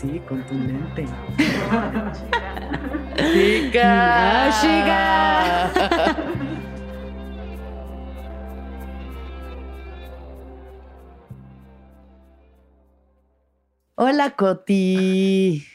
Así, contundente. ¡Chica! ¡Ah, chica! Hola, Coti.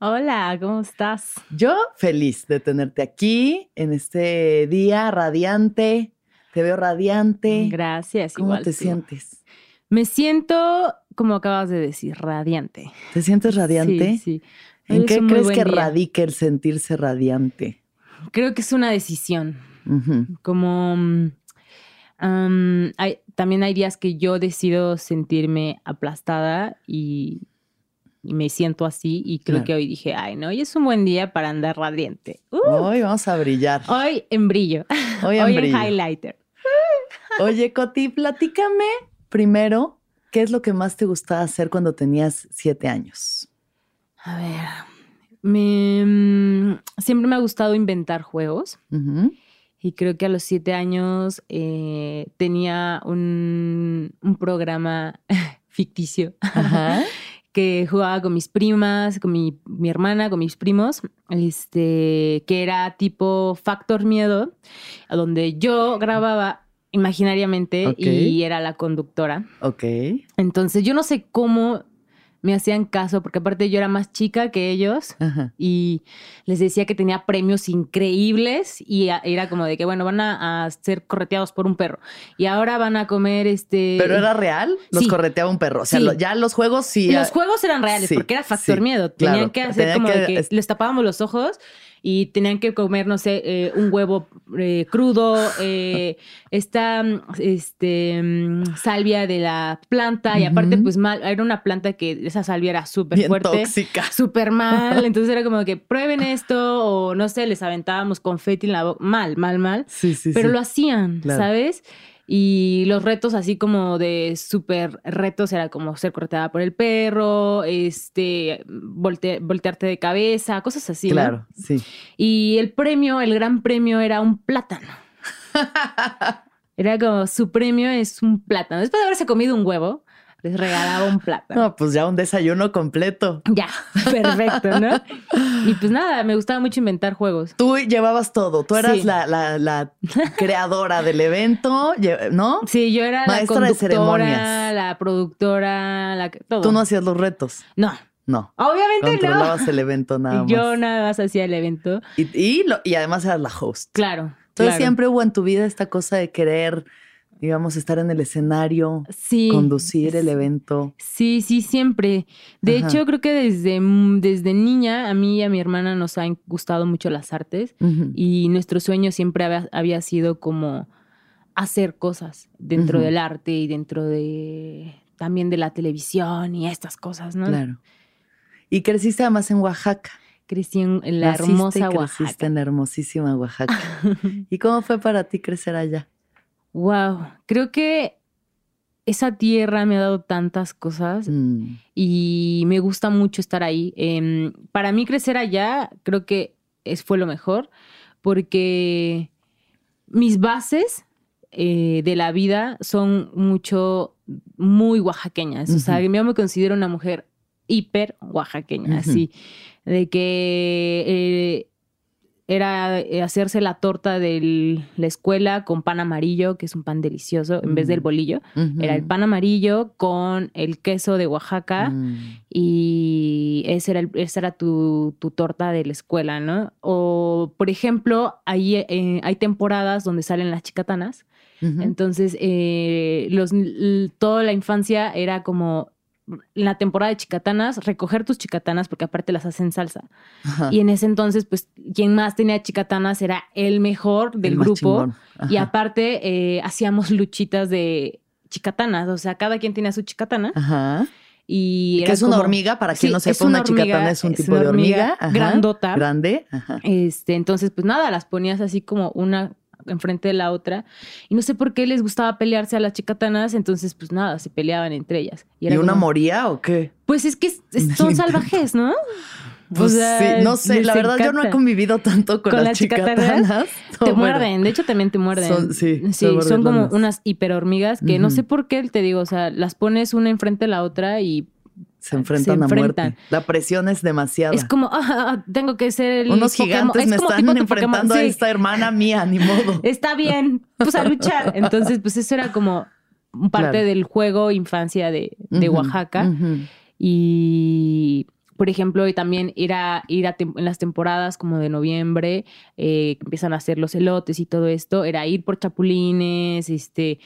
Hola, ¿cómo estás? Yo feliz de tenerte aquí en este día radiante. Te veo radiante. Gracias. ¿Cómo igual te tú. sientes? Me siento, como acabas de decir, radiante. ¿Te sientes radiante? Sí, sí. ¿En qué crees que día. radica el sentirse radiante? Creo que es una decisión. Ujú. Como mm, hay, también hay días que yo decido sentirme aplastada y, y me siento así. Y creo Claro. que hoy dije, ay, no, hoy es un buen día para andar radiante. Uh, Hoy vamos a brillar. hoy en brillo. Hoy Hoy, en brillo. highlighter. Oye, Coti, platícame primero qué es lo que más te gustaba hacer cuando tenías siete años. A ver, me, mm, siempre me ha gustado inventar juegos y creo que a los siete años eh, tenía un, un programa ficticio Ajá. que jugaba con mis primas, con mi, mi hermana, con mis primos, este, que era tipo Factor Miedo, donde yo grababa imaginariamente y era la conductora. Ok. Entonces yo no sé cómo me hacían caso, porque aparte yo era más chica que ellos Ajá. y les decía que tenía premios increíbles y a- era como de que, bueno, van a, a ser correteados por un perro y ahora van a comer este... ¿Pero era real? Los Sí. correteaba un perro. O sea, Sí. lo- ya los juegos sí. Los juegos eran reales sí, porque era factor miedo. claro. Tenían que hacer como que- de que es- les tapábamos los ojos y tenían que comer, no sé, eh, un huevo eh, crudo, eh, esta este, mm, salvia de la planta y aparte pues mal, era una planta que esa salvia era súper fuerte. tóxica. súper mal. Entonces era como que prueben esto o no sé, les aventábamos confeti en la boca. Mal, mal, mal. Sí, sí, Pero sí. lo hacían, Claro. ¿sabes? Y los retos así como de súper retos era como ser cortada por el perro, este, volte- voltearte de cabeza, cosas así. ¿no? Claro, sí. Y el premio, el gran premio era un plátano. Era como su premio es un plátano. Después de haberse comido un huevo, les regalaba un plátano. No, pues ya un desayuno completo. Ya, perfecto, ¿no? Y pues nada, me gustaba mucho inventar juegos. Tú llevabas todo. Tú eras Sí. la, la- la creadora del evento, ¿no? Sí, yo era Maestra la de conductora, ceremonias. la productora, la todo. Tú no hacías los retos. No, No. obviamente no. Controlabas el evento nada más. Yo nada más hacía el evento. Y, y, lo- y además eras la host. Claro. Entonces claro. siempre hubo en tu vida esta cosa de querer, digamos, estar en el escenario, sí, conducir el evento. Sí, sí, siempre. De Ajá. hecho, creo que desde, desde niña a mí y a mi hermana nos han gustado mucho las artes y nuestro sueño siempre había, había sido como hacer cosas dentro del arte y dentro de también de la televisión y estas cosas, ¿no? Claro. Y creciste además en Oaxaca. Crecí en, la Naciste y hermosa creciste Oaxaca. en la hermosísima Oaxaca. ¿Y cómo fue para ti crecer allá? Wow, creo que esa tierra me ha dado tantas cosas Mm, y me gusta mucho estar ahí. Em, para mí crecer allá creo que es, fue lo mejor porque mis bases eh, de la vida son mucho, muy oaxaqueñas. O sea, yo me considero una mujer hiper oaxaqueña, así, de que eh, era eh, hacerse la torta de la escuela con pan amarillo, que es un pan delicioso, en vez del Mm. bolillo. Era el pan amarillo con el queso de Oaxaca Mm, y ese era el- esa era tu, tu torta de la escuela, ¿no? O, por ejemplo, ahí eh, hay temporadas donde salen las chicatanas. Entonces, eh, los, toda la infancia era como la temporada de chicatanas, recoger tus chicatanas, porque aparte las hacen salsa. Ajá. Y en ese entonces, pues, quien más tenía chicatanas era el mejor del El grupo. Y Ajá. aparte, eh, hacíamos luchitas de chicatanas. O sea, cada quien tenía su chicatana. Ajá. Y que es una hormiga, para quien no sepa, una, chicatana es un tipo de hormiga. grandota. Grande. Este, entonces, pues nada, las ponías así como una enfrente de la otra. Y no sé por qué les gustaba pelearse a las chicatanas, entonces pues nada, se peleaban entre ellas. ¿Y, una moría o qué? Pues es que son salvajes, ¿no? Pues sí, no sé, la verdad yo no he convivido tanto con, las, chicatanas. te muerden, de hecho también te muerden. Son, sí, son como unas hiperhormigas que no sé por qué, te digo, o sea, las pones una enfrente de la otra y se enfrentan, a muerte. La presión es demasiada. Es como, ah, tengo que ser el. Unos gigantes me están enfrentando a esta hermana mía, ni modo. Está bien, pues a luchar. Entonces, pues eso era como parte del juego infancia de, Oaxaca. Y por ejemplo, y también ir a, ir a en las temporadas como de noviembre, eh, empiezan a hacer los elotes y todo esto, era ir por chapulines, este,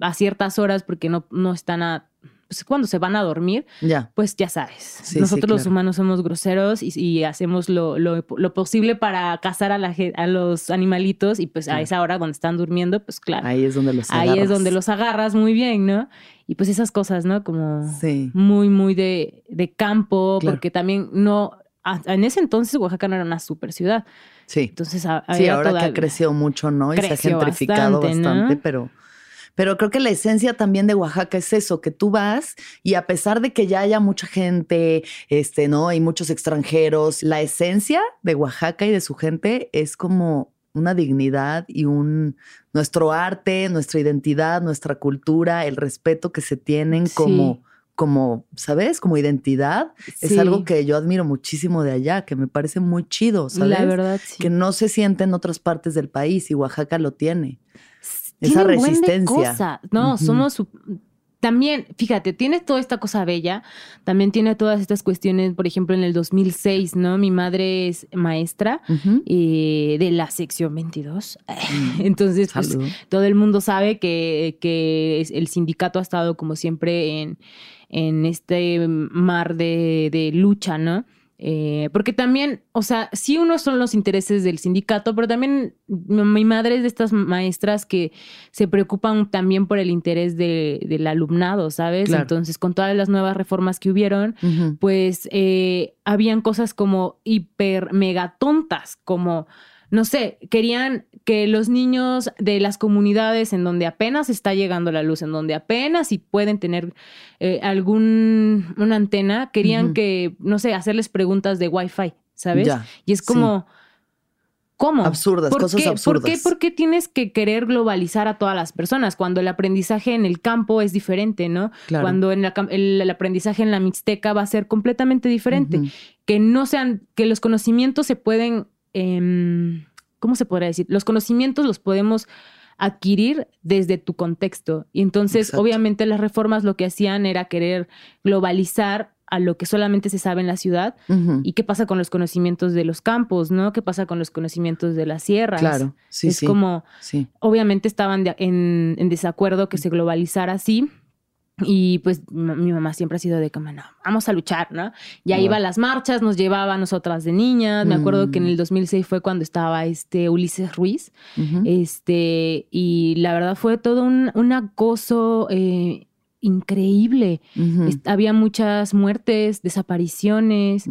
a ciertas horas porque no, no están a pues, cuando se van a dormir, pues ya sabes, nosotros los humanos somos groseros y, hacemos lo, posible para cazar a, la, a los animalitos y pues a esa hora cuando están durmiendo, pues claro. Ahí es donde los agarras. Ahí es donde los agarras muy bien, ¿no? Y pues esas cosas, ¿no? Como muy, muy de, campo, porque también no, en ese entonces Oaxaca no era una super ciudad. Sí. Entonces, sí, ahora que ha crecido mucho, ¿no? Y se ha gentrificado bastante pero pero creo que la esencia también de Oaxaca es eso, que tú vas y a pesar de que ya haya mucha gente, este, ¿no? Hay muchos extranjeros, la esencia de Oaxaca y de su gente es como una dignidad y un nuestro arte, nuestra identidad, nuestra cultura, el respeto que se tienen como como, ¿sabes? Como identidad. Es algo que yo admiro muchísimo de allá, que me parece muy chido, ¿sabes? La verdad, sí. Que no se siente en otras partes del país y Oaxaca lo tiene esa resistencia. No, somos también, fíjate, tiene toda esta cosa bella, también tiene todas estas cuestiones, por ejemplo, en el 2006, ¿no? Mi madre es maestra eh, de la sección 22. Mm, Entonces, pues, todo el mundo sabe que, que, el sindicato ha estado como siempre en, en este mar de, de lucha, ¿no? Eh, porque también, o sea, sí uno son los intereses del sindicato, pero también mi madre es de estas maestras que se preocupan también por el interés del alumnado, ¿sabes? Entonces, con todas las nuevas reformas que hubieron, pues eh, habían cosas como hiper mega tontas, como no sé, querían que los niños de las comunidades en donde apenas está llegando la luz, en donde apenas y pueden tener eh, algún una antena, querían que, no sé, hacerles preguntas de Wi-Fi, ¿sabes? y es como, ¿cómo? Absurdas, cosas absurdas. ¿por qué, tienes que querer globalizar a todas las personas cuando el aprendizaje en el campo es diferente, ¿no? Cuando en el, aprendizaje en la mixteca va a ser completamente diferente. Que no sean, que los conocimientos se pueden Em, ¿cómo se podría decir? Los conocimientos los podemos adquirir desde tu contexto. Y entonces, obviamente, las reformas lo que hacían era querer globalizar a lo que solamente se sabe en la ciudad y qué pasa con los conocimientos de los campos, ¿no? ¿Qué pasa con los conocimientos de las sierras? Claro, sí, es como, obviamente estaban en, en, desacuerdo que se globalizara así, y pues mi mamá siempre ha sido de como, no, vamos a luchar, ¿no? Ya iba a las marchas, nos llevaba a nosotras de niñas. Me acuerdo que en el 2006 mm. fue cuando estaba este Ulises Ruiz. Este, y la verdad fue todo un, un acoso eh, increíble. había muchas muertes, desapariciones,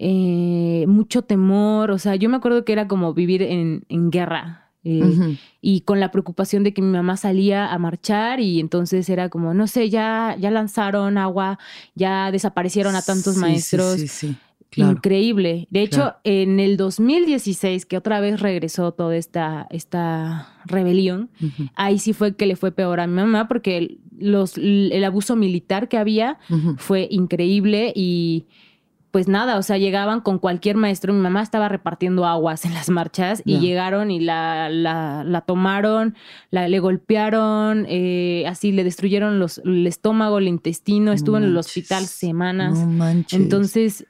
eh, mucho temor. O sea, yo me acuerdo que era como vivir en, en guerra. Eh, y con la preocupación de que mi mamá salía a marchar y entonces era como, no sé, ya, ya lanzaron agua, ya desaparecieron a tantos maestros. Increíble. De hecho, en el 2016, que otra vez regresó toda esta, esta rebelión, ahí sí fue que le fue peor a mi mamá porque los, el abuso militar que había fue increíble y pues nada, o sea, llegaban con cualquier maestro. Mi mamá estaba repartiendo aguas en las marchas y llegaron y la, la, la tomaron, la, le golpearon, eh, así le destruyeron los, el estómago, el intestino, estuvo en el hospital semanas. Entonces,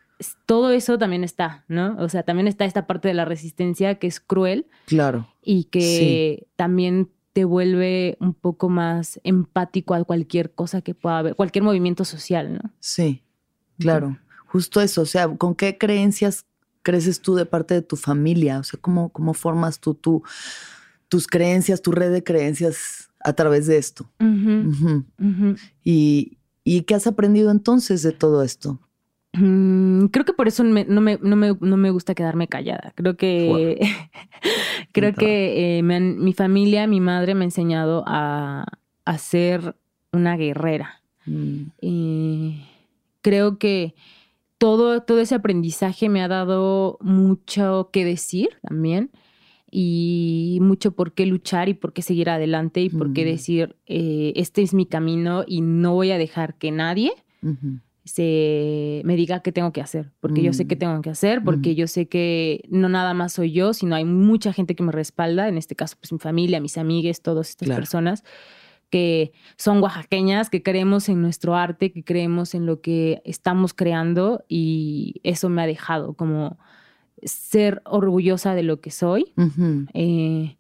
todo eso también está, ¿no? O sea, también está esta parte de la resistencia que es cruel. Claro. Y que también te vuelve un poco más empático a cualquier cosa que pueda haber, cualquier movimiento social, ¿no? Sí, claro justo eso, o sea, ¿con qué creencias creces tú de parte de tu familia? O sea, ¿cómo, cómo formas tú, tus creencias, tu red de creencias a través de esto? Y, ¿Y qué has aprendido entonces de todo esto? Mm, creo que por eso no, me, no, me, gusta quedarme callada. Creo que, creo que eh, mi familia, mi madre me ha enseñado a, a ser una guerrera. Mm. creo que todo, todo ese aprendizaje me ha dado mucho que decir también y mucho por qué luchar y por qué seguir adelante y por qué decir, eh, este es mi camino y no voy a dejar que nadie se me diga qué tengo que hacer, porque yo sé qué mm. tengo que hacer, porque mm. yo sé que no nada más soy yo, sino hay mucha gente que me respalda, en este caso pues mi familia, mis amigues, todas estas personas que son oaxaqueñas, que creemos en nuestro arte, que creemos en lo que estamos creando y eso me ha dejado como ser orgullosa de lo que soy. Eh,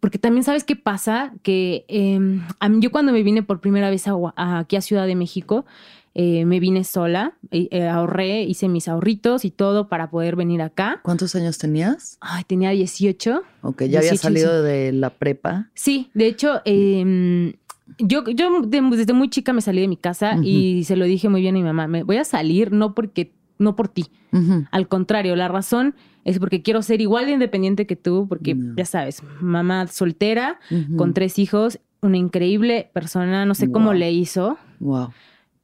porque también sabes qué pasa, que em, yo cuando me vine por primera vez aquí a Ciudad de México, eh, me vine sola, eh, ahorré, hice mis ahorritos y todo para poder venir acá. ¿Cuántos años tenías? Ay, tenía 18. Ok, ya había salido de la prepa. Sí, de hecho, em, yo, yo desde muy chica me salí de mi casa y se lo dije muy bien a mi mamá, me voy a salir no porque no por ti. Al contrario, la razón es porque quiero ser igual de independiente que tú, porque ya sabes, mamá soltera, con tres hijos, una increíble persona, no sé cómo le hizo. Wow.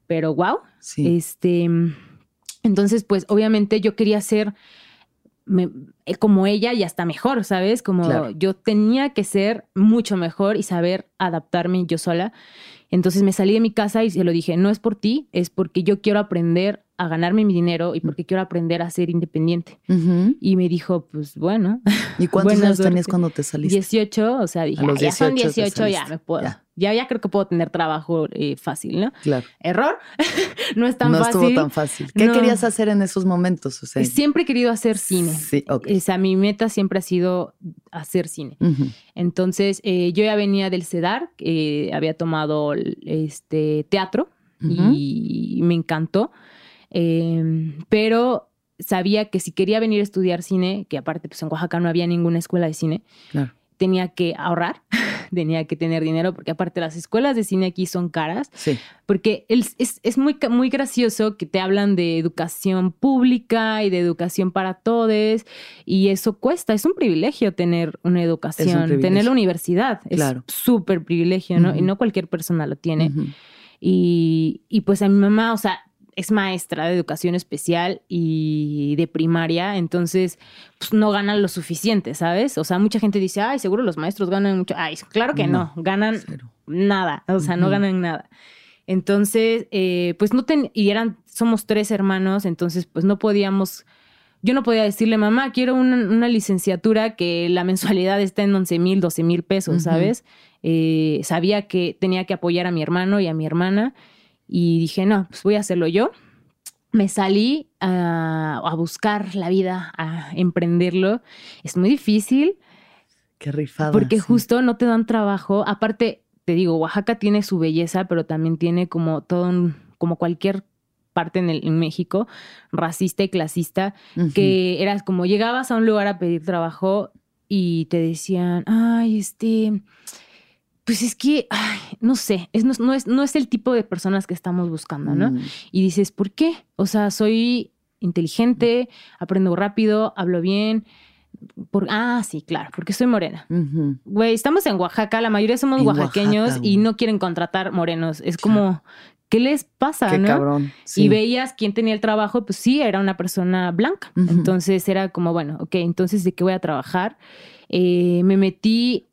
Pero wow. Sí. Este, entonces, pues obviamente yo quería ser eh, como ella y hasta mejor, ¿sabes? Como yo tenía que ser mucho mejor y saber adaptarme yo sola. Entonces me salí de mi casa y se lo dije, no es por ti, es porque yo quiero aprender a ganarme mi dinero y porque quiero aprender a ser independiente. Y me dijo, pues bueno. ¿Y cuántos años tenías cuando te saliste? 18, o sea, dije, ya son 18, ya me puedo. Ya. Ya. creo que puedo tener trabajo eh, fácil, ¿no? Claro. Error, no es tan fácil. No estuvo tan fácil. ¿Qué querías hacer en esos momentos? O sea, siempre he querido hacer cine. Sí, ok. O sea, mi meta siempre ha sido hacer cine. Entonces, eh, yo ya venía del CEDAR, había tomado este teatro y me encantó. Em, pero sabía que si quería venir a estudiar cine, que aparte pues en Oaxaca no había ninguna escuela de cine, tenía que ahorrar, tenía que tener dinero, porque aparte las escuelas de cine aquí son caras, porque es, es, muy, muy gracioso que te hablan de educación pública y de educación para todos, y eso cuesta, es un privilegio tener una educación, tener la universidad, es súper privilegio, ¿no? Y no cualquier persona lo tiene. y, y pues a mi mamá, o sea, es maestra de educación especial y de primaria, entonces pues, no ganan lo suficiente, ¿sabes? O sea, mucha gente dice, ay, seguro los maestros ganan mucho. Ay, claro que no, ganan nada, o sea, no ganan nada. Entonces, eh, pues no ten, y eran, somos tres hermanos, entonces pues no podíamos, yo no podía decirle, mamá, quiero una, licenciatura que la mensualidad está en 11 mil, 12 mil pesos, ¿sabes? Eh, sabía que tenía que apoyar a mi hermano y a mi hermana y dije, no, pues voy a hacerlo yo. Me salí a, buscar la vida, a emprenderlo. Es muy difícil. Qué rifada. Porque justo no te dan trabajo. Aparte, te digo, Oaxaca tiene su belleza, pero también tiene como todo un, como cualquier parte en, el, en México, racista y clasista, que eras como llegabas a un lugar a pedir trabajo y te decían, ay, este, pues es que, no sé, es, no, es, no es el tipo de personas que estamos buscando, ¿no? Mm. Y dices, ¿por qué? O sea, soy inteligente, aprendo rápido, hablo bien. Por, ah, sí, claro, porque soy morena. Güey, estamos en Oaxaca, la mayoría somos oaxaqueños y no quieren contratar morenos. Es como, ¿qué les pasa? Qué cabrón. Y veías quién tenía el trabajo, pues sí, era una persona blanca. Entonces era como, bueno, ok, entonces de qué voy a trabajar. Eh, me metí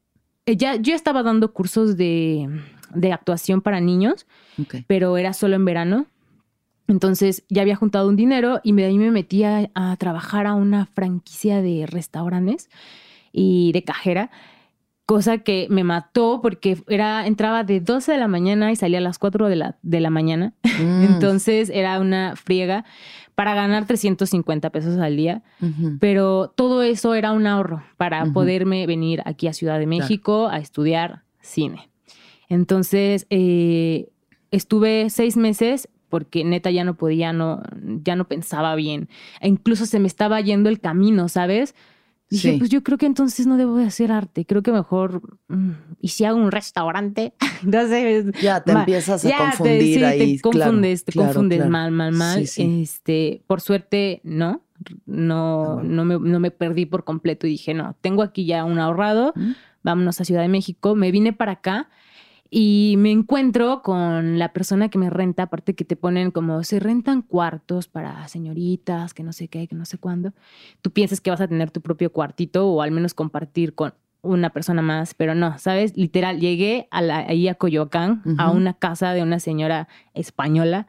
ya, yo estaba dando cursos de, actuación para niños, pero era solo en verano. Entonces ya había juntado un dinero y de ahí me metí a, trabajar a una franquicia de restaurantes y de cajera, cosa que me mató porque era, entraba de 12 de la mañana y salía a las 4 de la, de la mañana. Mm. Entonces era una friega para ganar 350 pesos al día, pero todo eso era un ahorro para poderme venir aquí a Ciudad de México a estudiar cine. Entonces, eh, estuve seis meses porque neta ya no podía, no, ya no pensaba bien. E incluso se me estaba yendo el camino, ¿sabes? Dije, pues yo creo que entonces no debo de hacer arte. Creo que mejor, mm, y si hago un restaurante, entonces... Ya te empiezas a confundir te, ahí. Te confundes, te confundes mal, mal, mal. Este, por suerte, no. No, ah, no, me, no me perdí por completo y dije, no, tengo aquí ya un ahorrado, vámonos a Ciudad de México. Me vine para acá y me encuentro con la persona que me renta, aparte que te ponen como se rentan cuartos para señoritas, que no sé qué, que no sé cuándo. Tú piensas que vas a tener tu propio cuartito o al menos compartir con una persona más, pero no, ¿sabes? Literal, llegué a la, ahí a Coyoacán, a una casa de una señora española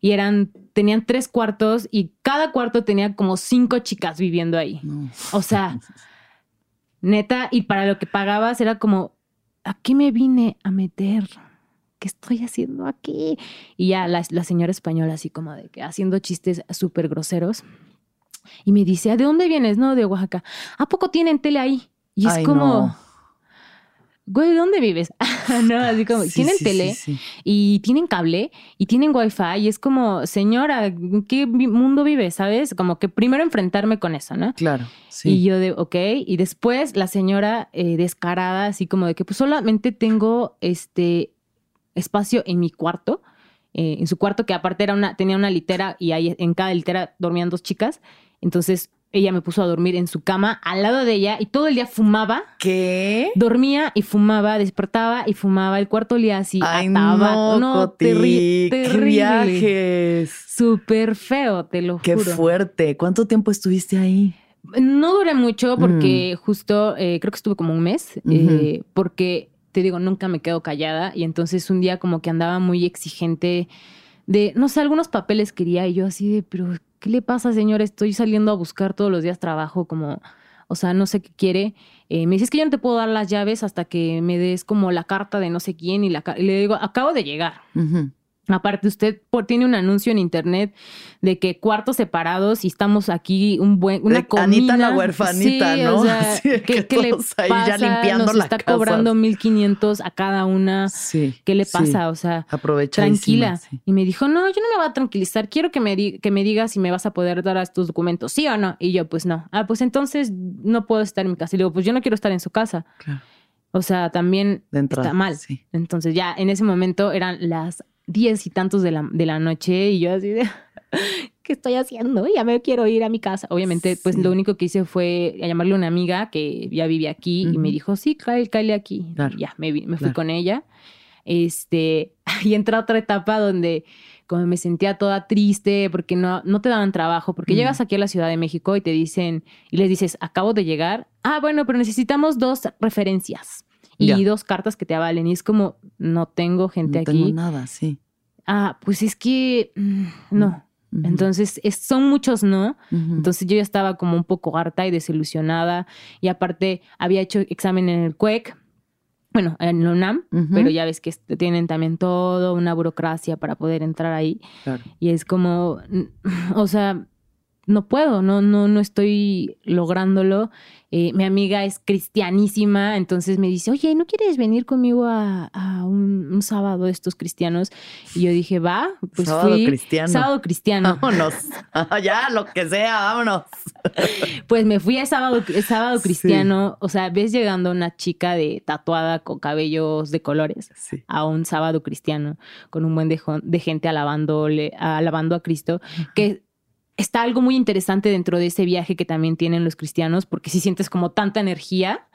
y eran, tenían tres cuartos y cada cuarto tenía como cinco chicas viviendo ahí. O sea, neta, y para lo que pagabas era como ¿a me vine a meter? ¿Qué estoy haciendo aquí? Y ya la, señora española así como de que haciendo chistes súper groseros. Y me dice, ¿de dónde vienes? No, de Oaxaca. ¿A poco tienen tele ahí? Y es como güey, ¿dónde vives? no, así como, tienen tele y tienen cable y tienen wifi y es como, señora, ¿en qué mundo vives? ¿Sabes? Como que primero enfrentarme con eso, ¿no? Claro. Sí. Y yo de, ok, y después la señora eh, descarada, así como de que pues solamente tengo este espacio en mi cuarto. Eh, en su cuarto, que aparte era una, tenía una litera y ahí en cada litera dormían dos chicas. Entonces ella me puso a dormir en su cama al lado de ella y todo el día fumaba. ¿Qué? Dormía y fumaba, despertaba y fumaba. El cuarto olía así Ay, No, no terrible. Qué viajes. Súper feo, te lo juro. Qué fuerte. ¿Cuánto tiempo estuviste ahí? No duré mucho porque mm. justo eh, creo que estuve como un mes, eh, porque te digo, nunca me quedo callada y entonces un día como que andaba muy exigente de, no sé, algunos papeles quería y yo así de, pero ¿qué le pasa, señor? Estoy saliendo a buscar todos los días trabajo, como, o sea, no sé qué quiere. Eh, me dices que yo no te puedo dar las llaves hasta que me des como la carta de no sé quién y, la, y le digo, acabo de llegar. Aparte, usted tiene un anuncio en internet de que cuartos separados y estamos aquí un buen, una comida. Anita la huerfanita, ¿no? O sea, ¿qué, le pasa? ya limpiando Nos está cobrando 1500 a cada una. Sí. ¿Qué le pasa? O sea, tranquila. Y me dijo, no, yo no me voy a tranquilizar. Quiero que me, que me digas si me vas a poder dar estos documentos, ¿sí o no? Y yo, pues no. Ah, pues entonces no puedo estar en mi casa. Y digo, pues yo no quiero estar en su casa. Claro. O sea, también está mal. Entonces ya en ese momento eran las diez y tantos de la, de la noche y yo así de, ¿qué estoy haciendo? Ya me quiero ir a mi casa. Obviamente, pues lo único que hice fue llamarle a una amiga que ya vivía aquí y me dijo, sí, cállate aquí. Ya, me, me fui con ella. Este, y entré a otra etapa donde como me sentía toda triste porque no, no te daban trabajo, porque llegas aquí a la Ciudad de México y te dicen, y les dices, acabo de llegar, ah, bueno, pero necesitamos dos referencias y dos cartas que te avalen. Y es como, no tengo gente aquí. No tengo nada, sí. Ah, pues es que mm, no. Entonces, son muchos no. Entonces yo ya estaba como un poco harta y desilusionada. Y aparte, había hecho examen en el CUEC, bueno, en el UNAM, pero ya ves que tienen también toda una burocracia para poder entrar ahí. Y es como, o sea, no puedo, no, no, no estoy lográndolo. Eh, mi amiga es cristianísima, entonces me dice, oye, ¿no quieres venir conmigo a, un, sábado de estos cristianos? Y yo dije, va, pues sábado cristiano. Sábado cristiano. Vámonos. ya, lo que sea, vámonos. pues me fui a sábado, sábado cristiano. O sea, ves llegando una chica de tatuada con cabellos de colores a un sábado cristiano con un buen de, de gente alabándole, alabando a Cristo, que está algo muy interesante dentro de ese viaje que también tienen los cristianos, porque si sientes como tanta energía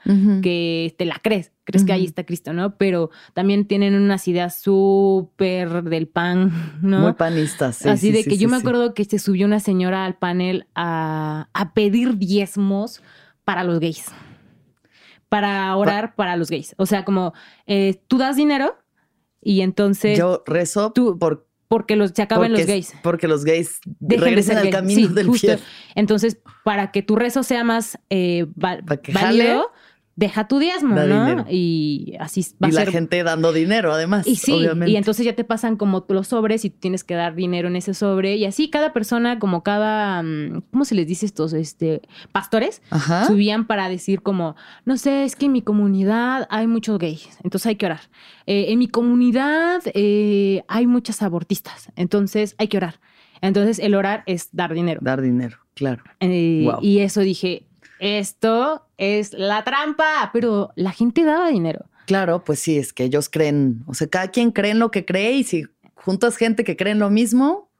que te la crees, crees que ahí está Cristo, ¿no? Pero también tienen unas ideas súper del pan, ¿no? Muy panistas, sí. Así de que yo me acuerdo que se subió una señora al panel a, pedir diezmos para los gays, para orar para los gays. O sea, como eh, tú das dinero y entonces... Yo rezo tú, por porque los, se acaban los gays. Porque los gays regresan al camino del justo. Entonces, para que tu rezo sea más eh, válido, deja tu diezmo, ¿no? Y así va y la gente dando dinero, además. Y sí, y entonces ya te pasan como los sobres y tienes que dar dinero en ese sobre. Y así cada persona, como cada, mm, ¿cómo se les dice estos? Este, pastores, subían para decir como, no sé, es que en mi comunidad hay muchos gays, entonces hay que orar. Eh, en mi comunidad eh, hay muchas abortistas, entonces hay que orar. Entonces el orar es dar dinero. Dar dinero, claro. Eh, y eso dije, esto es la trampa, pero la gente daba dinero. Claro, pues sí, es que ellos creen, o sea, cada quien cree en lo que cree y si juntas gente que cree en lo mismo,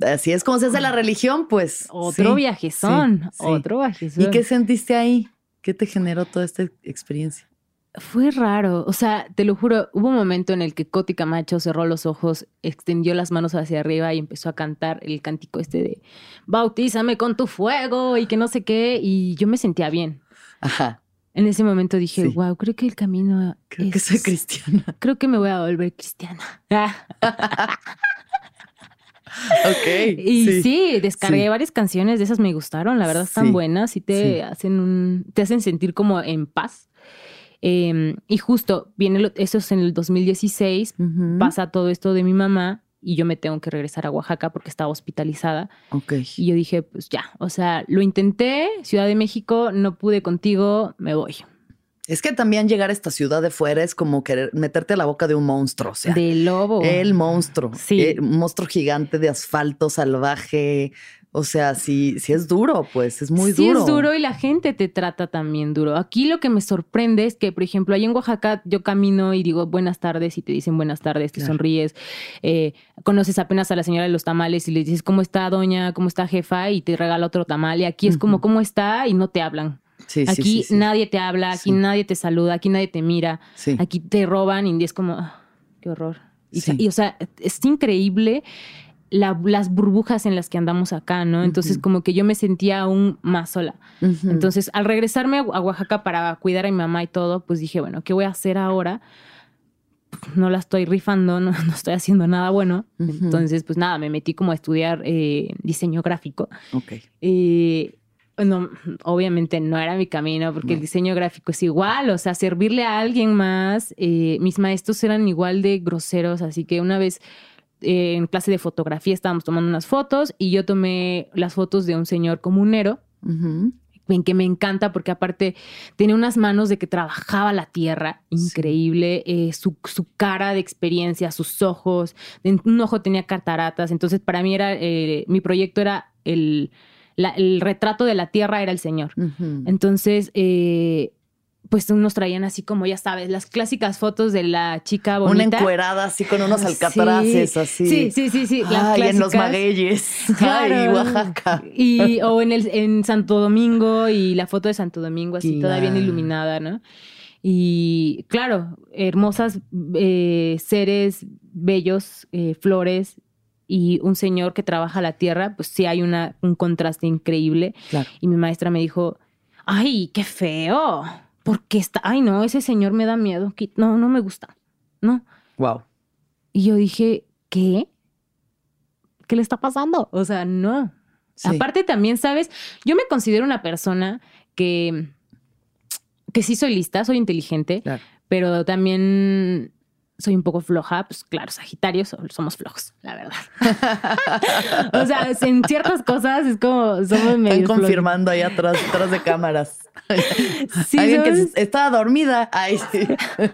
así es como se hace la religión, pues. Otro viajezón, otro viajezón. ¿Y qué sentiste ahí? ¿Qué te generó toda esta experiencia? Fue raro, o sea, te lo juro, hubo un momento en el que Coti Camacho cerró los ojos, extendió las manos hacia arriba y empezó a cantar el cántico este de Bautízame con tu fuego y que no sé qué, y yo me sentía bien. Ajá. En ese momento dije, wow, creo que el camino. Creo que soy cristiana. Creo que me voy a volver cristiana. ok. Y sí, descargué varias canciones de esas me gustaron, la verdad están buenas y te hacen un, te hacen sentir como en paz. Em, y justo viene eso es en el 2016, pasa todo esto de mi mamá y yo me tengo que regresar a Oaxaca porque estaba hospitalizada. Y yo dije, pues ya, o sea, lo intenté, Ciudad de México, no pude contigo, me voy. Es que también llegar a esta ciudad de fuera es como querer meterte a la boca de un monstruo. O sea, de lobo. El monstruo. Sí. El monstruo gigante de asfalto salvaje, o sea, sí, sí es duro, pues es muy duro. Sí es duro. y la gente te trata también duro. Aquí lo que me sorprende es que, por ejemplo, ahí en Oaxaca yo camino y digo buenas tardes y te dicen buenas tardes, te sonríes, eh, conoces apenas a la señora de los tamales y le dices cómo está doña, cómo está jefa y te regala otro tamal y aquí es como cómo está y no te hablan. Sí, aquí nadie te habla, aquí nadie te saluda, aquí nadie te mira, aquí te roban y es como, ah, qué horror. y, o sea, es increíble las burbujas en las que andamos acá, ¿no? Entonces como que yo me sentía aún más sola. Entonces al regresarme a Oaxaca para cuidar a mi mamá y todo, pues dije, bueno, ¿qué voy a hacer ahora? No la estoy rifando, no, estoy haciendo nada bueno. Entonces, pues nada, me metí como a estudiar eh, diseño gráfico. Ok. Eh, no, obviamente no era mi camino porque el diseño gráfico es igual, o sea, servirle a alguien más. Eh, mis maestros eran igual de groseros, así que una vez eh, en clase de fotografía estábamos tomando unas fotos y yo tomé las fotos de un señor comunero. En que me encanta porque aparte tiene unas manos de que trabajaba la tierra, increíble, eh, su, cara de experiencia, sus ojos, en un ojo tenía cataratas, entonces para mí era, eh, mi proyecto era el, el retrato de la tierra era el Señor. Entonces, pues nos traían así como, ya sabes, las clásicas fotos de la chica bonita. Una encuerada así con unos alcatraces así. Sí, sí, sí, sí. Ay, en los magueyes. Ay, Oaxaca. Y, o en, el, en Santo Domingo y la foto de Santo Domingo así toda bien iluminada, ¿no? Y claro, hermosas eh, seres bellos, eh, flores y un señor que trabaja la tierra, pues sí hay una, un contraste increíble. Y mi maestra me dijo, ay, qué feo porque está, ay no, ese señor me da miedo, no, no me gusta, ¿no? Wow. Y yo dije, ¿qué? ¿Qué le está pasando? O sea, no. Aparte también, ¿sabes? Yo me considero una persona que, que sí soy lista, soy inteligente, pero también soy un poco floja, pues claro, Sagitarios somos flojos, la verdad. o sea, en ciertas cosas es como somos medio. Están confirmando ahí atrás, atrás de cámaras. sí, Alguien que estaba dormida. Ay, sí.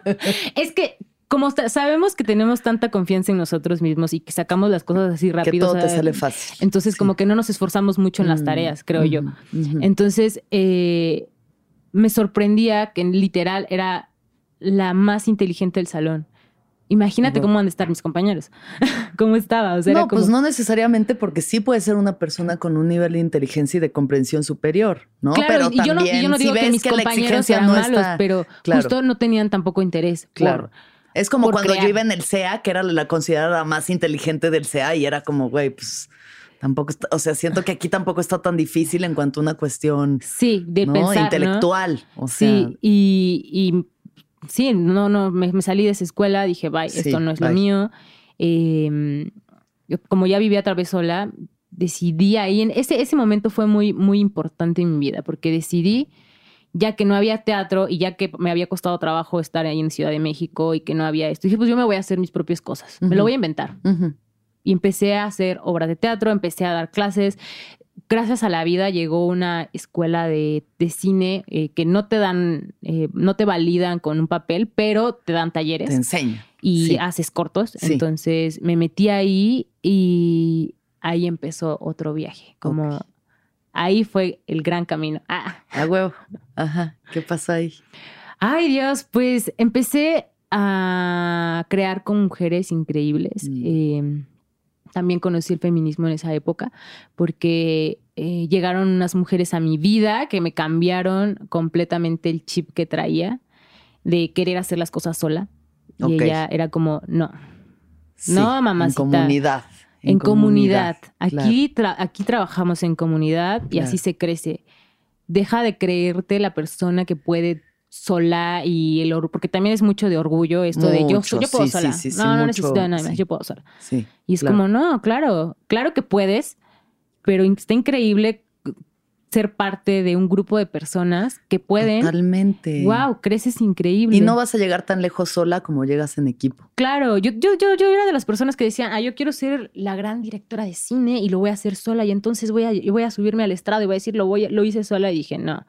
es que como sabemos que tenemos tanta confianza en nosotros mismos y que sacamos las cosas así rápido. Que todo te sale fácil. Entonces, como que no nos esforzamos mucho en las mm, tareas, creo yo. Entonces, eh, me sorprendía que literal era la más inteligente del salón. Imagínate cómo van a estar mis compañeros. ¿Cómo estaba? O sea, no, pues no necesariamente porque sí puede ser una persona con un nivel de inteligencia y de comprensión superior, ¿no? Claro, y, yo no, yo no digo que mis compañeros eran malos, pero justo no tenían tampoco interés. Claro. es como cuando yo iba en el CEA, que era la considerada más inteligente del CEA y era como, güey, pues tampoco está, o sea, siento que aquí tampoco está tan difícil en cuanto a una cuestión sí, de pensar, intelectual. O sea, sí, y sí, no, no, me, salí de esa escuela, dije, bye, esto no es lo mío. Em, como ya vivía a través sola, decidí ahí, en ese, ese momento fue muy, muy importante en mi vida, porque decidí, ya que no había teatro y ya que me había costado trabajo estar ahí en Ciudad de México y que no había esto, dije, pues yo me voy a hacer mis propias cosas, me lo voy a inventar. Y empecé a hacer obras de teatro, empecé a dar clases, gracias a la vida llegó una escuela de, cine eh, que no te dan, eh, no te validan con un papel, pero te dan talleres. Te enseña. Y haces cortos. Entonces me metí ahí y ahí empezó otro viaje. Como ahí fue el gran camino. Ah. A huevo. Ajá. ¿Qué pasó ahí? Ay, Dios, pues empecé a crear con mujeres increíbles. Mm. Eh, también conocí el feminismo en esa época porque eh, llegaron unas mujeres a mi vida que me cambiaron completamente el chip que traía de querer hacer las cosas sola. Y ella era como, no, Sí, No, mamacita. En comunidad. en, comunidad. Aquí, tra- aquí trabajamos en comunidad y Claro. así se crece. Deja de creerte la persona que puede sola y el orgullo, porque también es mucho de orgullo esto de yo, Mucho, yo puedo sí, sola. sí, sí, no, no mucho, necesito nada más, yo puedo sola. Y es claro. como, no, claro, claro que puedes, pero está increíble ser parte de un grupo de personas que pueden. Totalmente. Wow, creces increíble. Y no vas a llegar tan lejos sola como llegas en equipo. Claro, yo, yo, yo, yo era de las personas que decían, ah, yo quiero ser la gran directora de cine y lo voy a hacer sola y entonces voy a, voy a subirme al estrado y voy a decir, lo, voy, lo hice sola y dije, no,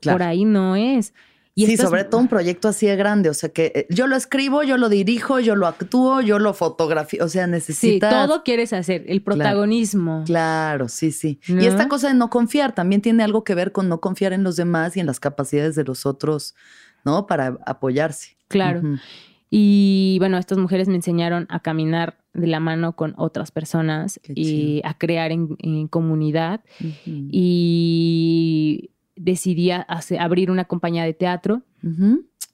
Claro. por ahí no es. Y sí, sobre todo un proyecto así de grande. O sea que eh, yo lo escribo, yo lo dirijo, yo lo actúo, yo lo fotografío. O sea, Sí, necesitas. todo quieres hacer, el protagonismo. Claro, sí, sí. ¿No? Y esta cosa de no confiar también tiene algo que ver con no confiar en los demás y en las capacidades de los otros, ¿no? Para apoyarse. Claro. Y bueno, estas mujeres me enseñaron a caminar de la mano con otras personas y a crear en, en comunidad. Y decidí hacer- abrir una compañía de teatro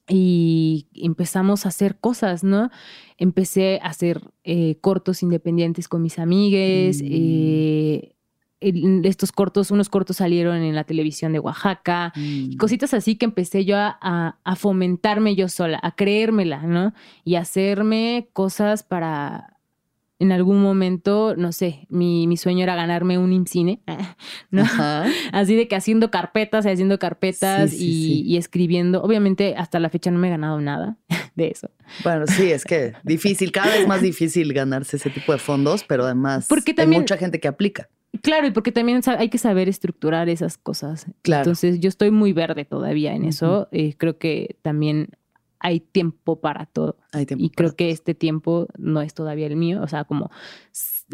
y empezamos a hacer cosas, ¿no? Empecé a hacer eh, cortos independientes con mis amigues. Mm. eh, el- estos cortos, unos cortos salieron en la televisión de Oaxaca. Mm. y Cositas así que empecé yo a, a- a fomentarme yo sola, a creérmela, ¿no? Y hacerme cosas para, en algún momento, no sé, mi, mi sueño era ganarme un IMCINE, ¿no? Ajá. Así de que haciendo carpetas y haciendo carpetas Sí, sí, y, sí. y escribiendo. Obviamente, hasta la fecha no me he ganado nada de eso. Bueno, sí, es que difícil, cada vez más difícil ganarse ese tipo de fondos, pero además Porque hay también- mucha gente que aplica. Claro, y porque también hay que saber estructurar esas cosas. Claro. Entonces, yo estoy muy verde todavía en eso. eh, creo que también hay tiempo para todo. Hay tiempo Y creo que este tiempo no es todavía el mío. O sea, como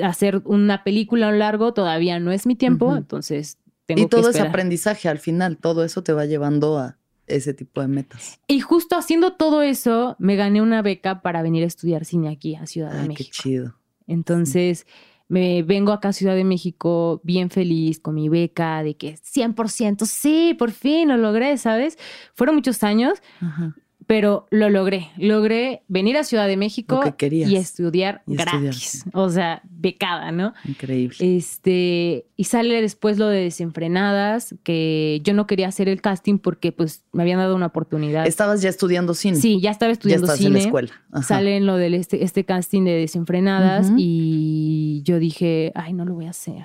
hacer una película a lo largo todavía no es mi tiempo. Ujú. Entonces, tengo Y todo que es aprendizaje al final, todo eso te va llevando a ese tipo de metas. Y justo haciendo todo eso, me gané una beca para venir a estudiar cine aquí a Ciudad de Ay, qué México. chido. Entonces, me vengo acá a Ciudad de México bien feliz con mi beca de que 100%, sí, por fin lo logré, ¿sabes? Fueron muchos años, Ajá. Pero lo logré. Logré venir a Ciudad de México que y estudiar Y estudiar, gratis. sí. O sea, becada, ¿no? Increíble. Este, y sale después lo de desenfrenadas, que yo no quería hacer el casting porque pues me habían dado una oportunidad. Estabas ya estudiando cine. Sí, ya estaba ya estudiando estás cine. en la escuela. Ajá. Sale en lo del este, este casting de desenfrenadas y yo dije, ay, no lo voy a hacer.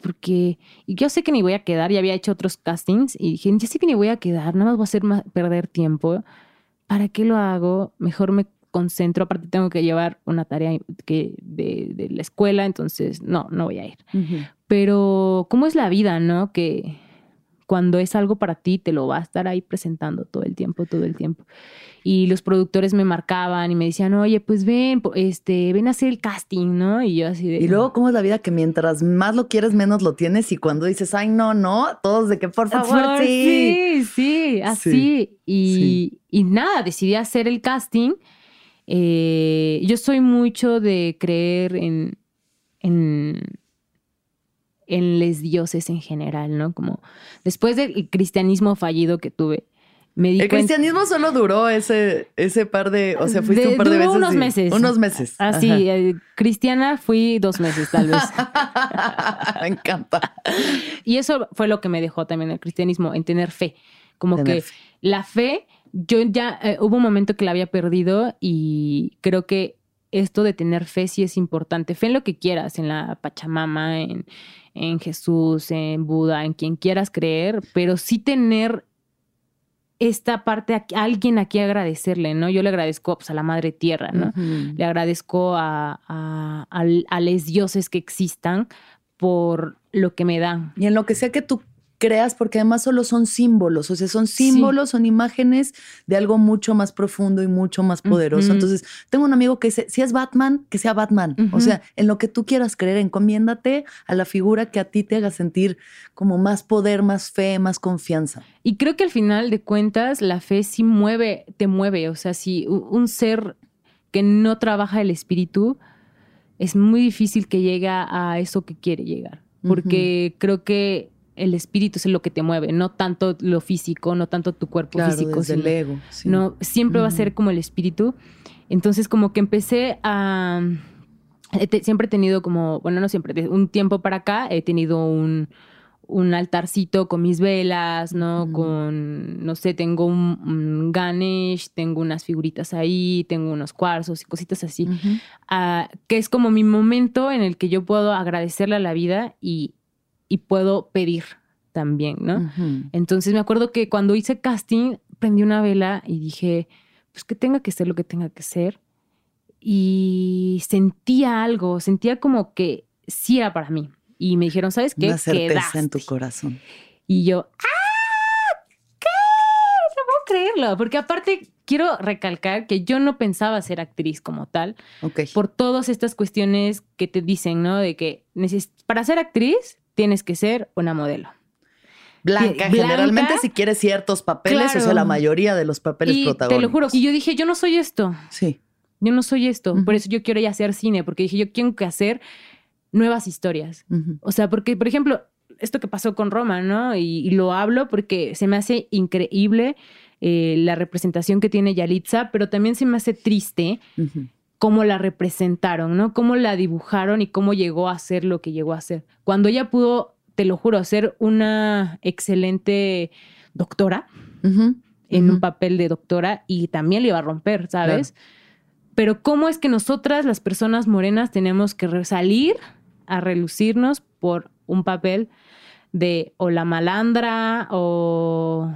Porque yo sé que ni voy a quedar, ya había hecho otros castings y dije, ya sé que ni voy a quedar, nada más voy a hacer más, perder tiempo. ¿Para qué lo hago? Mejor me concentro. Aparte tengo que llevar una tarea que de, de la escuela, entonces no, no voy a ir. Pero, ¿cómo es la vida, no? Que cuando es algo para ti, te lo va a estar ahí presentando todo el tiempo, todo el tiempo. Y los productores me marcaban y me decían, oye, pues ven, este, ven a hacer el casting, ¿no? Y yo así de. Y luego, ¿cómo es la vida? Que mientras más lo quieres, menos lo tienes. Y cuando dices, ay, no, no, todos de que por Por favor, favor, sí. sí, sí, así. Sí, y, sí. y nada, decidí hacer el casting. Eh, yo soy mucho de creer en, en, en les dioses en general, ¿no? Como después del cristianismo fallido que tuve, me di El cuenta. cristianismo solo duró ese, ese par de, o sea, fuiste De- un par de duró veces. unos y- meses. Unos meses. Así, Ajá. eh, cristiana fui dos meses tal vez. Me encanta. Y eso fue lo que me dejó también el cristianismo, en tener fe. Como Tener que fe. la fe, yo ya eh, hubo un momento que la había perdido y creo que esto de tener fe sí es importante. Fe en lo que quieras, en la Pachamama, en, en Jesús, en Buda, en quien quieras creer, pero sí tener esta parte, a, alguien a quien agradecerle, ¿no? Yo le agradezco pues, a la Madre Tierra, ¿no? Le agradezco a, a, a, a les dioses que existan por lo que me dan. Y en lo que sea que tú creas, porque además solo son símbolos, o sea, son símbolos, son imágenes de algo mucho más profundo y mucho más poderoso. Entonces, tengo un amigo que dice, si es Batman, que sea Batman. O sea, en lo que tú quieras creer, encomiéndate a la figura que a ti te haga sentir como más poder, más fe, más confianza. Y creo que al final de cuentas, la fe sí mueve, te mueve. O sea, si un ser que no trabaja el espíritu, es muy difícil que llegue a eso que quiere llegar. Porque creo que el espíritu es lo que te mueve, no tanto lo físico, no tanto tu cuerpo físico. Desde el ego. No, siempre va a ser como el espíritu. Entonces, como que empecé a. siempre he tenido como, bueno, no siempre, un tiempo para acá he tenido un, un altarcito con mis velas, ¿no? Con, no sé, tengo un, Ganesh, tengo unas figuritas ahí, tengo unos cuarzos y cositas así, ah, que es como mi momento en el que yo puedo agradecerle a la vida y, y puedo pedir también, ¿no? Entonces me acuerdo que cuando hice casting, prendí una vela y dije, pues que tenga que ser lo que tenga que ser. Y sentía algo, sentía como que sí era para mí y me dijeron, ¿sabes qué? Una certeza en tu corazón. Y yo, ¡ah! ¿Qué? No puedo creerlo. Porque aparte, quiero recalcar que yo no pensaba ser actriz como tal. Ok. Por todas estas cuestiones que te dicen, ¿no? De que para ser actriz tienes que ser una modelo. Blanca, generalmente si quieres ciertos papeles, o sea, la mayoría de los papeles y Te lo juro. Y yo dije, yo no soy esto. Sí. Yo no soy esto. Por eso yo quiero ir a hacer cine, porque dije, yo quiero que hacer nuevas historias. O sea, porque, por ejemplo, esto que pasó con Roma, ¿no? Y, lo hablo porque se me hace increíble eh, la representación que tiene Yalitza, pero también se me hace triste cómo la representaron, ¿no? Cómo la dibujaron y cómo llegó a ser lo que llegó a ser. Cuando ella pudo, te lo juro, ser una excelente doctora en un papel de doctora y también le iba a romper, ¿sabes? Pero cómo es que nosotras, las personas morenas, tenemos que salir a relucirnos por un papel de o la malandra o,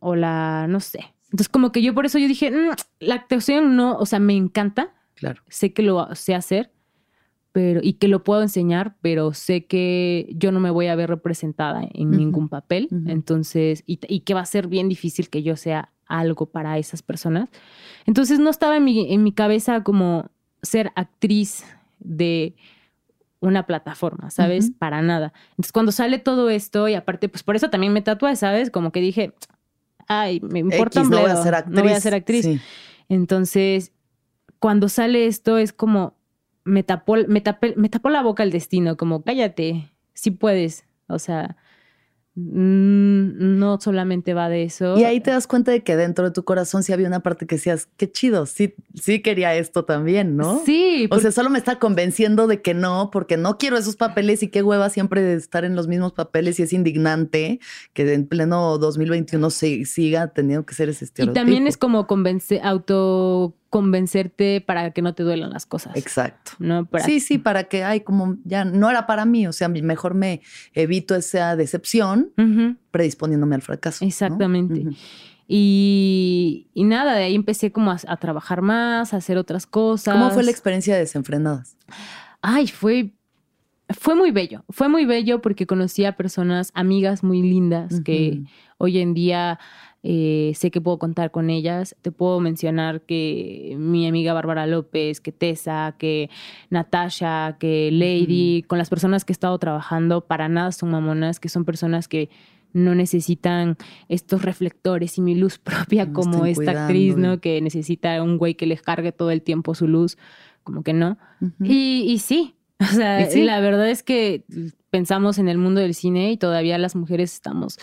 o la, no sé. Entonces como que yo por eso yo dije, mm, la actuación no, o sea, me encanta. Claro. Sé que lo sé hacer, pero y que lo puedo enseñar, pero sé que yo no me voy a ver representada en ningún papel. Entonces, y, y, que va a ser bien difícil que yo sea algo para esas personas. Entonces no estaba en mi, en mi cabeza como ser actriz de una plataforma, ¿sabes? Para nada. Entonces, cuando sale todo esto, y aparte, pues por eso también me tatué, ¿sabes? Como que dije, ay, me importa un no voy a ser actriz. No voy a ser actriz. Entonces, cuando sale esto, es como, me tapó, me, me tapó la boca el destino, como, cállate, sí puedes. O sea, Mm, no solamente va de eso. Y ahí te das cuenta de que dentro de tu corazón sí había una parte que decías, qué chido, sí, sí quería esto también, ¿no? Sí. O sea, solo me está convenciendo de que no, porque no quiero esos papeles y qué hueva siempre de estar en los mismos papeles y es indignante que en pleno 2021 se siga teniendo que ser ese estereotipo. Y también es como convencer, auto convencerte para que no te duelan las cosas. Exacto. ¿no? Sí, sí, para que, ay, como ya no era para mí, o sea, mejor me evito esa decepción predisponiéndome al fracaso. Exactamente. y, nada, de ahí empecé como a, trabajar más, a hacer otras cosas. ¿Cómo fue la experiencia de Desenfrenadas? Ay, fue, fue muy bello. Fue muy bello porque conocí a personas, amigas muy lindas que hoy en día eh, sé que puedo contar con ellas. Te puedo mencionar que mi amiga Bárbara López, que Tessa, que Natasha, que Lady, con las personas que he estado trabajando, para nada son mamonas, que son personas que no necesitan estos reflectores y mi luz propia como esta actriz, ¿no? Que necesita un güey que les cargue todo el tiempo su luz, como que no. y, sí, o sea, la verdad es que pensamos en el mundo del cine y todavía las mujeres estamos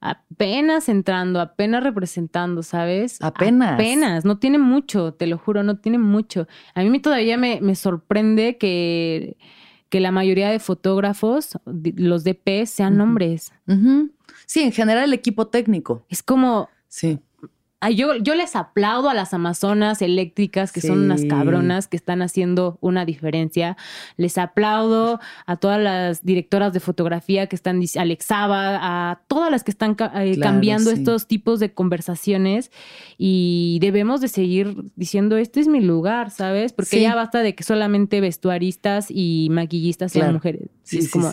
apenas entrando, apenas representando, ¿sabes? Apenas. Apenas, no tiene mucho, te lo juro, no tiene mucho. A mí todavía me, me sorprende que, que, la mayoría de fotógrafos, los DP, sean hombres. Sí, en general el equipo técnico. Es como... Sí yo, yo les aplaudo a las amazonas eléctricas, que son unas cabronas que están haciendo una diferencia. Les aplaudo a todas las directoras de fotografía que están, Alexaba, a todas las que están eh, cambiando estos tipos de conversaciones. Y debemos de seguir diciendo, este es mi lugar, ¿sabes? Porque ya basta de que solamente vestuaristas y maquillistas sean mujeres. es como,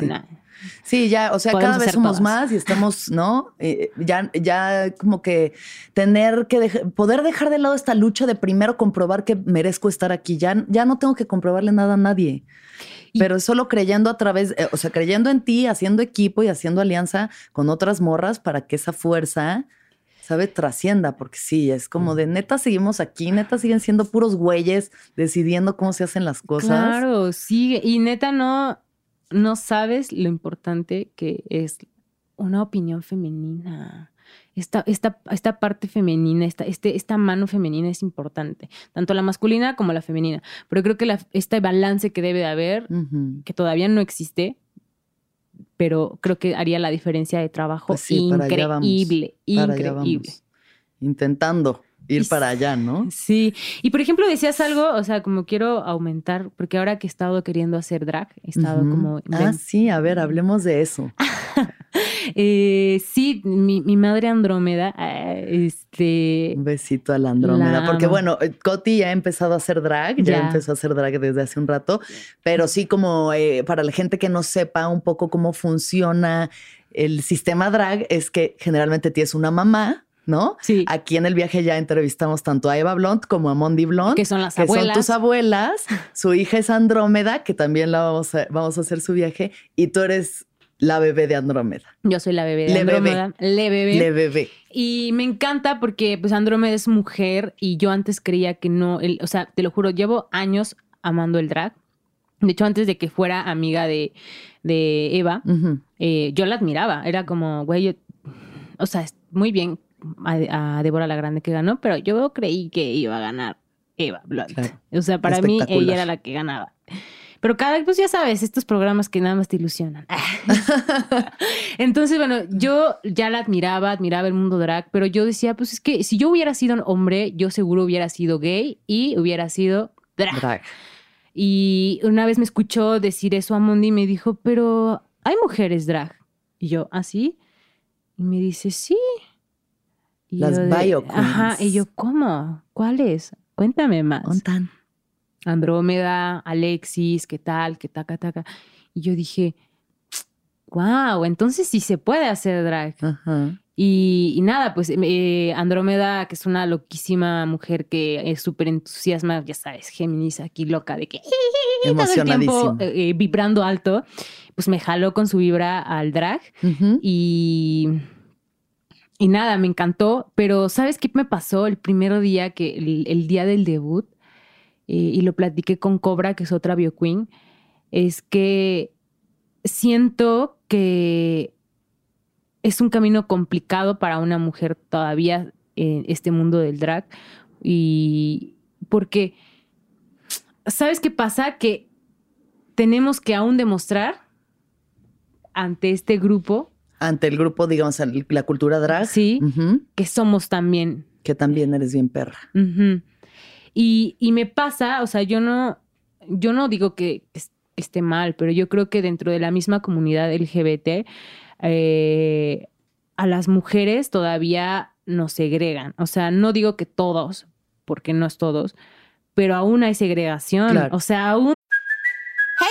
Sí, ya, o sea, Podemos cada vez somos todas. más y estamos, ¿no? Eh, ya, ya como que tener que poder dejar de lado esta lucha de primero comprobar que merezco estar aquí. Ya, ya no tengo que comprobarle nada a nadie. Y- Pero solo creyendo a través, eh, o sea, creyendo en ti, haciendo equipo y haciendo alianza con otras morras para que esa fuerza, ¿sabe? Trascienda, porque sí, es como de neta seguimos aquí, neta siguen siendo puros güeyes decidiendo cómo se hacen las cosas. Claro, sí. Y neta, no, no sabes lo importante que es una opinión femenina. Esta, esta, esta parte femenina, esta, este, esta mano femenina es importante, tanto la masculina como la femenina. Pero creo que la- este balance que debe de haber, que todavía no existe, pero creo que haría la diferencia de trabajo Pues sí, para allá vamos, increíble, Para allá increíble. vamos. Intentando ir para allá, ¿no? Sí, y por ejemplo decías algo, o sea, como quiero aumentar, porque ahora que he estado queriendo hacer drag, he estado como... Ah, sí, a ver, hablemos de eso. Eh, sí, mi, mi madre Andrómeda, eh, este... Un besito a la Andrómeda. La Porque bueno, eh, Coti ya ha empezado a hacer drag, ya, Ya. empezó a hacer drag desde hace un rato, pero sí como eh, para la gente que no sepa un poco cómo funciona el sistema drag, es que generalmente tienes una mamá, ¿no? Sí, Aquí en el viaje ya entrevistamos tanto a Eva Blunt como a Mondi Blunt. que son las que abuelas. son tus abuelas. Su hija es Andrómeda, que también la vamos a, vamos a hacer su viaje. Y tú eres la bebé de Andrómeda. Yo soy la bebé de Le bebé. Le bebé. Le bebé. Y me encanta porque pues Andrómeda es mujer y yo antes creía que no, el, o sea, te lo juro, llevo años amando el drag. De hecho, antes de que fuera amiga de, de Eva, eh, yo la admiraba. Era como, güey, yo- o sea, muy bien a, a Débora la Grande que ganó, pero yo creí que iba a ganar Eva Blunt. Claro. O sea, para mí ella era la que ganaba. Pero cada, pues ya sabes, estos programas que nada más te ilusionan. Entonces, bueno, yo ya la admiraba, admiraba el mundo drag, pero yo decía, pues es que si yo hubiera sido un hombre, yo seguro hubiera sido gay y hubiera sido drag. Drag. Y una vez me escuchó decir eso a Mondi y me dijo, pero hay mujeres drag. Y yo, ¿ah, sí? Y me dice, sí. Y Las de- bio queens. Ajá, y yo, ¿cómo? ¿Cuáles? Cuéntame más. Ontan. Andrómeda, Alexis, qué tal, qué taca, taca. Y yo dije, wow, entonces sí se puede hacer drag. Ajá. Y, y nada, pues eh, Andrómeda, que es una loquísima mujer que es súper entusiasma, ya sabes, Géminis aquí loca de que todo el tiempo eh, eh, vibrando alto, pues me jaló con su vibra al drag y, y nada, me encantó, pero ¿sabes qué me pasó el primer día, que el, día del debut, eh, y lo platiqué con Cobra, que es otra bio queen, es que siento que es un camino complicado para una mujer todavía en este mundo del drag y porque ¿sabes qué pasa? Que tenemos que aún demostrar ante este grupo Ante el grupo, digamos, la cultura drag. Sí. Que somos también. Que también eres bien perra. Y, y me pasa, o sea, yo no, yo no digo que es- esté mal, pero yo creo que dentro de la misma comunidad LGBT, eh, a las mujeres todavía nos segregan. O sea, no digo que todos, porque no es todos, pero aún hay segregación. Claro. O sea, aún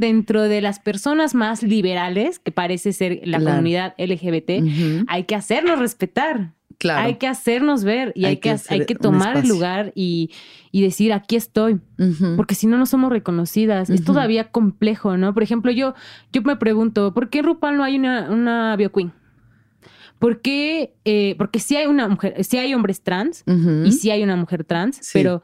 Dentro de las personas más liberales, que parece ser la Claro. comunidad LGBT, hay que hacernos respetar. Claro. Hay que hacernos ver y Hay hay, que hay que tomar el lugar y, y decir, aquí estoy. Porque si no, no somos reconocidas. Es todavía complejo, ¿no? Por ejemplo, yo, yo me pregunto, ¿por qué en RuPaul no hay una, una bio queen? ¿Por qué? eh, porque sí hay una mujer, sí hay hombres trans y sí hay una mujer trans, Sí. pero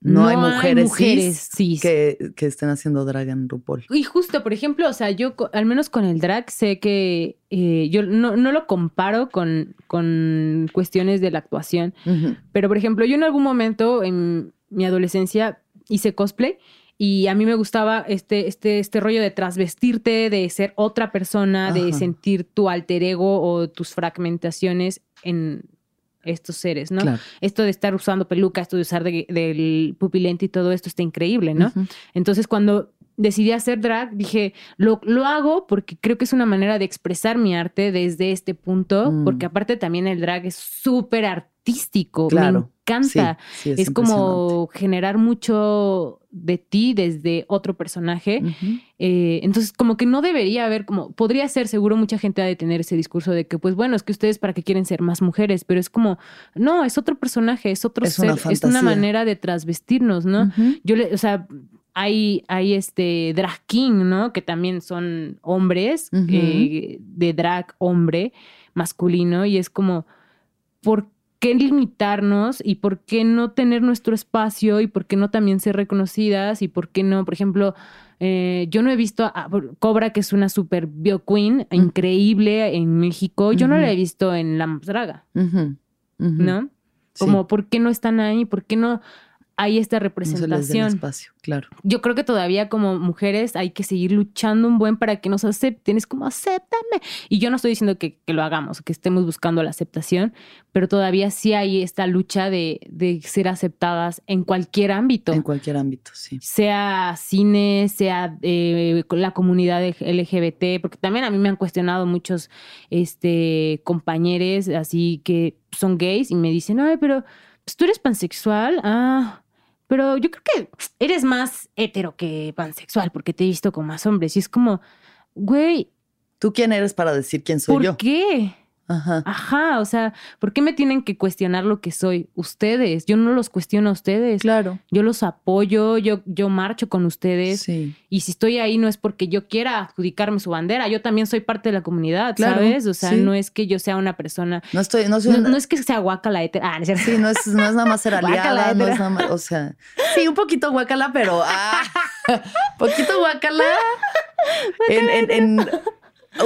no, hay mujeres, mujeres cis cis. que, que estén haciendo drag en RuPaul. Y justo, por ejemplo, o sea, yo al menos con el drag sé que eh, yo no, no lo comparo con, con cuestiones de la actuación, pero por ejemplo, yo en algún momento en mi adolescencia hice cosplay Y a mí me gustaba este, este, este rollo de trasvestirte, de ser otra persona, de sentir tu alter ego o tus fragmentaciones en estos seres, ¿no? Claro. Esto de estar usando peluca, esto de usar de- del pupilente y todo esto está increíble, ¿no? Entonces, cuando decidí hacer drag, dije, lo, lo hago porque creo que es una manera de expresar mi arte desde este punto, Mm. porque aparte también el drag es súper artístico, Claro. me encanta. Sí, sí, es, es como generar mucho de ti desde otro personaje. Eh, entonces, como que no debería haber, como podría ser, seguro mucha gente ha de tener ese discurso de que, pues bueno, es que ustedes para qué quieren ser más mujeres, pero es como, no, es otro personaje, es otro Es ser, una es una manera de trasvestirnos, ¿no? Yo le, o sea, hay, hay este drag king, ¿no? Que también son hombres, eh, de drag hombre, masculino, y es como, ¿por qué limitarnos y por qué no tener nuestro espacio y por qué no también ser reconocidas y por qué no, por ejemplo, eh, yo no he visto a Cobra, que es una super bio queen, increíble en México, yo no la he visto en La Draga. ¿no? Sí. Como, ¿por qué no están ahí? ¿Por qué no hay esta No representación? espacio, claro. yo creo que todavía como mujeres hay que seguir luchando un buen para que nos acepten. Es como, acéptame. Y yo no estoy diciendo que, que lo hagamos, que estemos buscando la aceptación, pero todavía sí hay esta lucha de, de ser aceptadas en cualquier ámbito. En cualquier ámbito, sí. sea cine, sea eh, la comunidad LGBT, porque también a mí me han cuestionado muchos este, compañeros así que son gays y me dicen, ay, pero pues, tú eres pansexual, ah, pero yo creo que eres más hetero que pansexual porque te he visto con más hombres. Y es como, güey, ¿Tú quién eres para decir quién soy ¿por yo? qué? Ajá. Ajá, o sea, ¿por qué me tienen que cuestionar lo que soy? Ustedes, yo no los cuestiono a ustedes. Claro. Yo los apoyo, yo, yo marcho con ustedes. Sí. Y si estoy ahí no es porque yo quiera adjudicarme su bandera, yo también soy parte de la comunidad, Claro, ¿sabes? O sea, sí. no es que yo sea una persona... No estoy, no soy No, una- no es que sea guacala. Ah, no es. Sí, no es, no es nada más ser aliada, no es nada más, o sea, sí, un poquito guacala, pero ah, poquito guacala en, en, en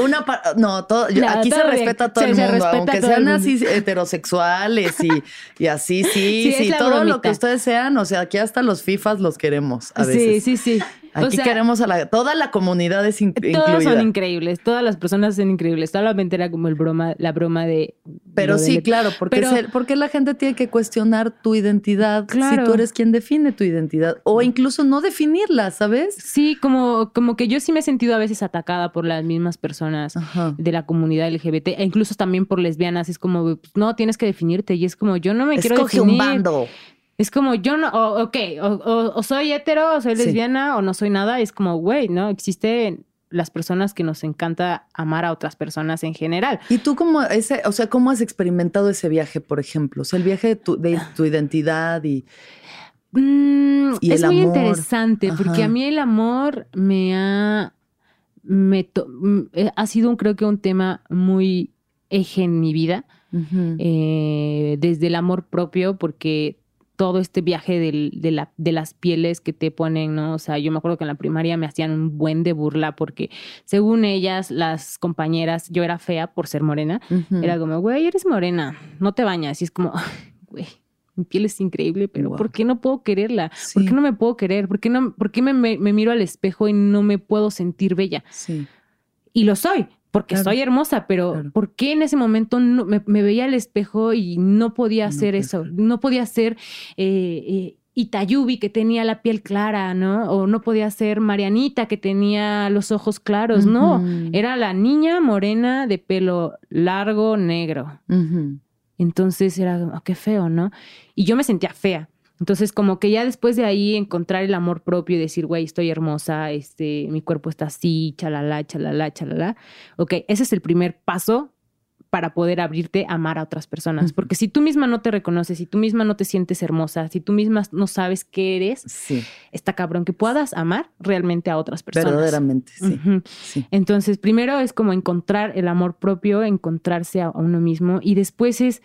una no, todo, yo- aquí se respeta a todo Se- el mundo, aunque sean así heterosexuales y, y así, sí, Sí, sí, todo lo que ustedes sean, o sea, aquí hasta los FIFAs los queremos a Sí, veces. sí, sí. O Aquí sea, queremos a la, toda la comunidad es in- Todos son increíbles, todas las personas son increíbles. Solamente era como el broma, la broma de. Pero sí, claro, porque, Pero- porque la gente tiene que cuestionar tu identidad Claro. si tú eres quien define tu identidad o incluso no definirla, ¿sabes? Sí, como, como que yo sí me he sentido a veces atacada por las mismas personas Ajá. de la comunidad LGBT e incluso también por lesbianas. Es como, pues, no, tienes que definirte. Y es como, yo no me quiero Escoge definir. un bando. Es como, yo no, o- ok, o, o- o soy hetero, o soy Sí. lesbiana, o no soy nada. Es como, güey, ¿no? Existen las personas que nos encanta amar a otras personas en general. ¿Y tú cómo ese, o sea, cómo has experimentado ese viaje, por ejemplo? O sea, el viaje de tu, de tu identidad y Mm, Y es el muy amor. interesante porque a mí el amor me ha, me to- mm, eh, ha sido un- creo que un tema muy eje en mi vida, eh, desde el amor propio, porque todo este viaje del- de, la- de las pieles que te ponen, ¿no? O sea, yo me acuerdo que en la primaria me hacían un buen de burla porque según ellas, las compañeras, yo era fea por ser morena, era como, güey, eres morena, no te bañas. Y es como, güey, mi piel es increíble, pero Wow. ¿por qué no puedo quererla? ¿Por Sí. qué no me puedo querer? ¿Por qué, no, por qué me, me- me miro al espejo y no me puedo sentir bella? Sí. Y lo soy, porque Claro. soy hermosa, pero Claro. ¿por qué en ese momento no- me, me veía al espejo y no podía hacer eso? No podía ser eh, eh, Itayubi, que tenía la piel clara, ¿no? O no podía ser Marianita, que tenía los ojos claros. No, era la niña morena de pelo largo, negro. Entonces era, "Ah, qué feo, ¿no? Y yo me sentía fea. Entonces, como que ya después de ahí encontrar el amor propio y decir, güey, estoy hermosa, este, mi cuerpo está así, chalala, chalala, chalala. Ok, ese es el primer paso para poder abrirte a amar a otras personas. Porque si tú misma no te reconoces, si tú misma no te sientes hermosa, si tú misma no sabes qué eres, Sí, está cabrón que puedas amar realmente a otras personas. verdaderamente, sí. Entonces, primero es como encontrar el amor propio, encontrarse a uno mismo y después es,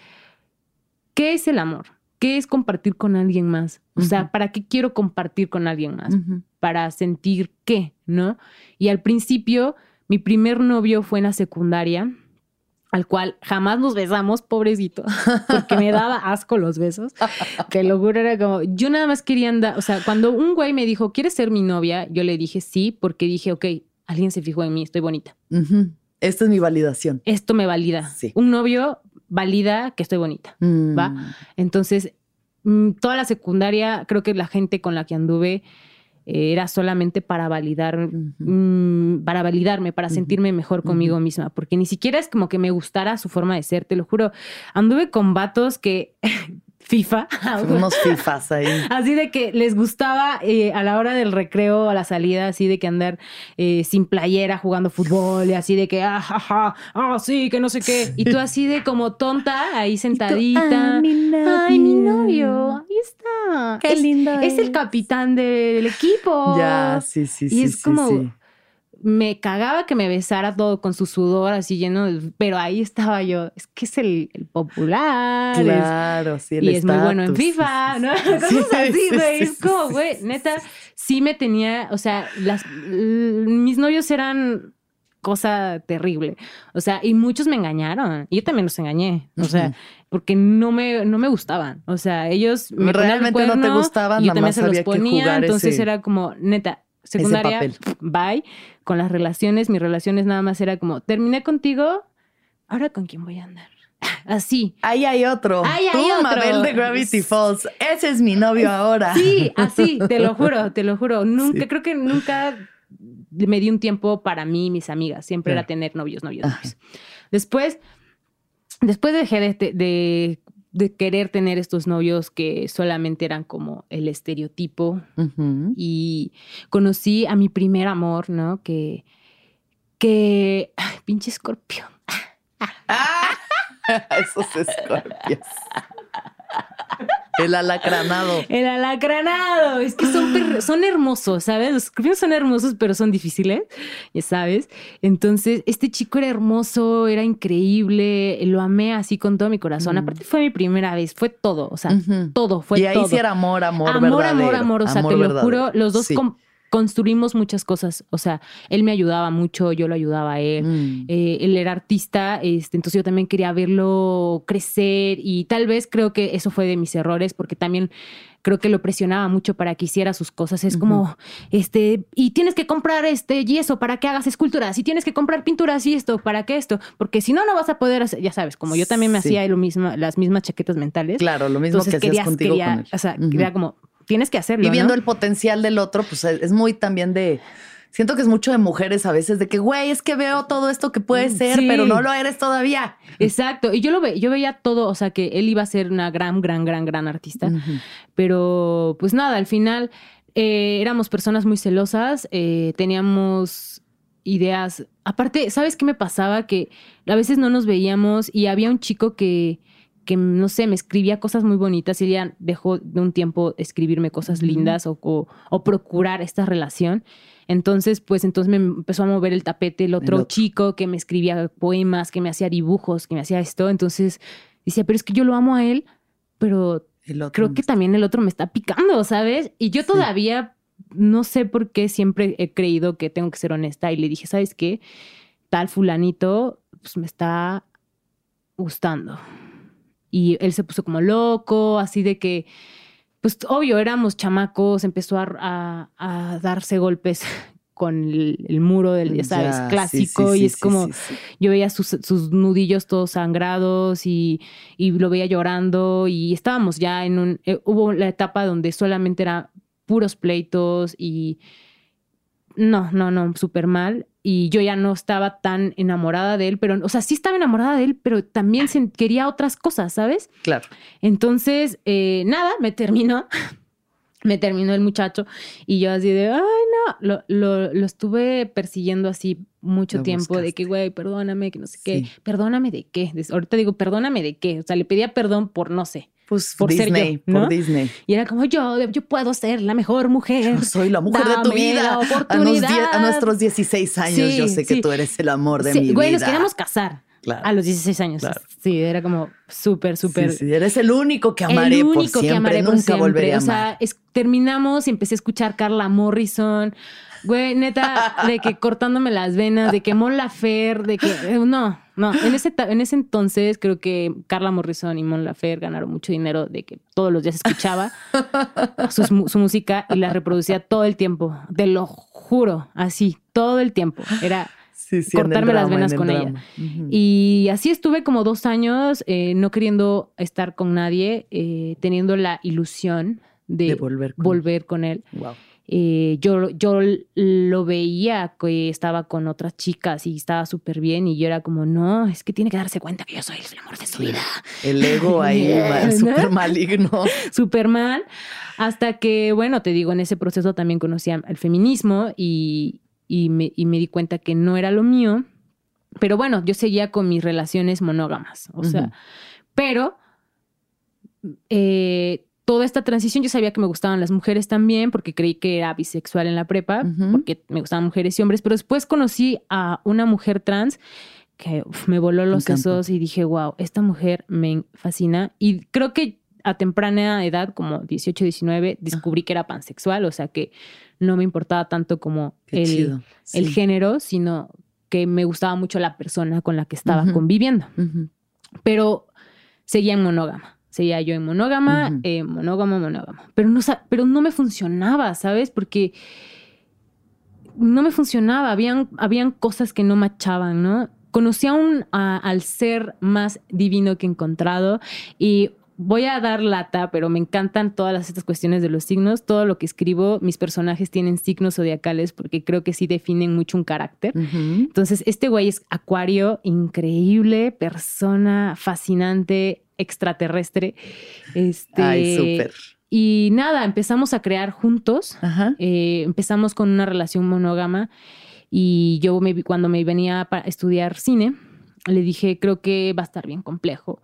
¿qué es el amor? ¿Qué es compartir con alguien más? O sea. ¿para qué quiero compartir con alguien más? Para sentir qué, ¿no? Y al principio, mi primer novio fue en la secundaria al cual jamás nos besamos, pobrecito, porque me daba asco los besos. Te lo juro, era como, yo nada más quería andar, o sea, cuando un güey me dijo, ¿quieres ser mi novia? Yo le dije sí, porque dije, ok, alguien se fijó en mí, estoy bonita. Ujú. Esta es mi validación. Esto me valida. Sí. Un novio valida que estoy bonita, ¿va? Mm. Entonces, mm, toda la secundaria, creo que la gente con la que anduve eh, era solamente para validar, mm, para validarme, para sentirme mejor conmigo misma, porque ni siquiera es como que me gustara su forma de ser, te lo juro. Anduve con vatos que FIFA, Unos fifas ahí. Así de que les gustaba eh, a la hora del recreo, a la salida, así de que andar eh, sin playera jugando fútbol y así de que, ah, ja, ja, ah, sí, que no sé qué. Y tú así de como tonta, ahí sentadita. "Ay, mi novio". Ay, mi novio, ahí está. Qué es, lindo Es el capitán del equipo. Ya, sí, sí, Y sí. es sí, como- sí. Me cagaba que me besara todo con su sudor así lleno, de- pero ahí estaba yo. Es que es el, el popular. es- Claro, sí, el y es muy bueno en sí, FIFA, sí, ¿no? sí. Cosas Sí, así, sí, güey. es como, güey, neta, sí. me tenía, o sea, las, mis novios eran cosa terrible. O sea, y muchos me engañaron. Y yo también los engañé. O sea, porque no me, no me gustaban. O sea, ellos me ponían el Realmente no te gustaban, y yo también se los ponía. entonces ese- era como, neta, secundaria, papel. bye. Con las relaciones, mis relaciones nada más era como, terminé contigo, ahora con quién voy a andar. Así. Ahí hay otro. Ahí hay Tú, otro. Mabel de Gravity Falls. Ese es mi novio ahora. Sí, así, te lo juro, te lo juro. Nunca, Sí. creo que nunca me di un tiempo para mí y mis amigas. Siempre Claro. era tener novios, novios, novios. Después, después dejé de, de- de querer tener estos novios que solamente eran como el estereotipo y conocí a mi primer amor, ¿no? Que, que, ay, pinche escorpio. Esos escorpios. El alacranado. El alacranado. Es que son, son hermosos, ¿sabes? Los escorpiones son hermosos, pero son difíciles, ya sabes. Entonces, este chico era hermoso, era increíble, lo amé así con todo mi corazón. Mm. Aparte, fue mi primera vez, fue todo, o sea, todo, fue y ahí todo. sí era amor, amor, amor, verdadero. amor, amor. O sea, Amor te lo juro, los dos Sí. Construimos muchas cosas. O sea, él me ayudaba mucho, yo lo ayudaba a él. Mm. Eh, él era artista, este, entonces yo también quería verlo crecer y tal vez creo que eso fue de mis errores porque también creo que lo presionaba mucho para que hiciera sus cosas. Es como, este, y tienes que comprar este yeso para que hagas esculturas y tienes que comprar pinturas y esto para que esto, porque si no, no vas a poder hacer, ya sabes, como yo también me Sí. hacía lo mismo, las mismas chaquetas mentales. Claro, lo mismo entonces que hacías querías, contigo quería, con él. o sea, quería como, tienes que hacerlo. Y viendo ¿no? el potencial del otro, pues es muy también de. Siento que es mucho de mujeres a veces, de que, güey, es que veo todo esto que puede ser, Sí. pero no lo eres todavía. Exacto. Y yo lo ve, yo veía todo, o sea, que él iba a ser una gran, gran, gran, gran artista. Pero pues nada, al final eh, éramos personas muy celosas, eh, teníamos ideas. Aparte, ¿sabes qué me pasaba? Que a veces no nos veíamos y había un chico que, que no sé, me escribía cosas muy bonitas y ya dejó de un tiempo escribirme cosas lindas o, o- o procurar esta relación. Entonces, pues entonces me empezó a mover el tapete el otro, otro. chico que me escribía poemas, que me hacía dibujos, que me hacía esto. Entonces decía, pero es que yo lo amo a él, pero creo que también el otro me está picando, ¿sabes? Y yo Sí. todavía no sé por qué siempre he creído que tengo que ser honesta y le dije, ¿sabes qué? Tal fulanito, pues me está gustando. Y él se puso como loco, así de que, pues obvio, éramos chamacos, empezó a, a- a darse golpes con el, el muro del, ya sabes, Ya, clásico sí, y es sí, como, yo veía sus, sus nudillos todos sangrados y, y lo veía llorando y estábamos ya en un... eh, hubo la etapa donde solamente era puros pleitos y... No, no, no, súper mal. Y yo ya no estaba tan enamorada de él, pero, o sea, sí estaba enamorada de él, pero también quería otras cosas, ¿sabes? Claro. Entonces, eh, nada, me terminó. Me terminó el muchacho y yo así de, ay, no, lo, lo, lo estuve persiguiendo así mucho Lo tiempo, de que, güey, perdóname, que no sé qué, perdóname de qué. Ahorita digo, perdóname de qué. O sea, le pedía perdón por no sé. Pues Por ser Disney, yo, ¿no? por Disney. Y era como, yo, yo puedo ser la mejor mujer. Yo soy la mujer de tu vida. A, nos oportunidad. die- a nuestros 16 años, Sí, yo sé que sí. tú eres el amor de Sí, mi güey, vida. nos queríamos casar Claro. a los 16 años. Claro. Sí, era como súper, súper. Sí, sí, eres el único que amaré el por único siempre. que amaré por Nunca siempre. volveré a O sea, amar. es- terminamos y empecé a escuchar Carla Morrison. Güey, neta, de que cortándome las venas, de que Mon Lafer, de que. eh, No, no. En ese, en ese entonces creo que Carla Morrison y Mon Laferte ganaron mucho dinero de que todos los días escuchaba mu- su, música y la reproducía todo el tiempo. Te lo juro, así, todo el tiempo. Era Sí, sí, cortarme las venas el con ella. Y así estuve como dos años eh, no queriendo estar con nadie, eh, teniendo la ilusión de, De volver con- volver con él. Wow. Eh, yo, yo lo veía que estaba con otras chicas y estaba súper bien y yo era como, no, es que tiene que darse cuenta que yo soy el amor de su vida. El ego ahí, Yeah, ¿no? súper maligno. Súper mal. Hasta que, bueno, te digo, en ese proceso también conocí al feminismo y, y me, y me di cuenta que no era lo mío. Pero bueno, yo seguía con mis relaciones monógamas. O sea, pero eh, toda esta transición yo sabía que me gustaban las mujeres también porque creí que era bisexual en la prepa, porque me gustaban mujeres y hombres, pero después conocí a una mujer trans que uf, me voló los sesos y dije, wow, esta mujer me fascina. Y creo que a temprana edad, como 18, 19, descubrí que era pansexual, o sea que no me importaba tanto como Qué el, chido. el género, sino que me gustaba mucho la persona con la que estaba conviviendo. Pero seguía en monógama. Seguía yo en monógama, eh, monógama, monógama. Pero no, pero no me funcionaba, ¿sabes? Porque no me funcionaba. Habían, habían cosas que no machaban, ¿no? Conocí a un, a- al ser más divino que he encontrado y voy a dar lata, pero me encantan todas las- estas cuestiones de los signos. Todo lo que escribo, mis personajes tienen signos zodiacales porque creo que sí definen mucho un carácter. Entonces, este güey es acuario, increíble, persona fascinante, extraterrestre. Este, Ay, súper. Y nada, empezamos a crear juntos. Ajá. Eh, empezamos con una relación monógama y yo me, cuando me venía para estudiar cine, le dije, creo que va a estar bien complejo.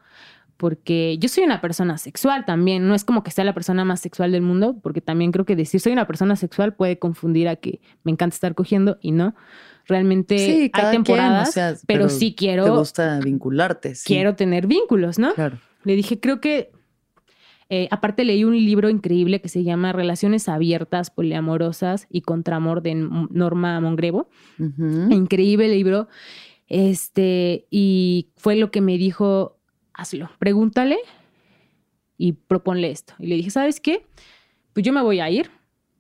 Porque yo soy una persona sexual también, no es como que sea la persona más sexual del mundo, porque también creo que decir soy una persona sexual puede confundir a que me encanta estar cogiendo y no. Realmente Sí, hay quien, temporadas, o sea, pero, pero sí Te quiero, gusta vincularte. sí. quiero tener vínculos, ¿no? Claro. Le dije, creo que, eh, aparte leí un libro increíble que se llama Relaciones Abiertas, Poliamorosas y Contramor de Norma Mongrebo. Ujú. Increíble libro. Este, y fue lo que me dijo, hazlo, pregúntale y proponle esto. Y le dije, ¿sabes qué? Pues yo me voy a ir,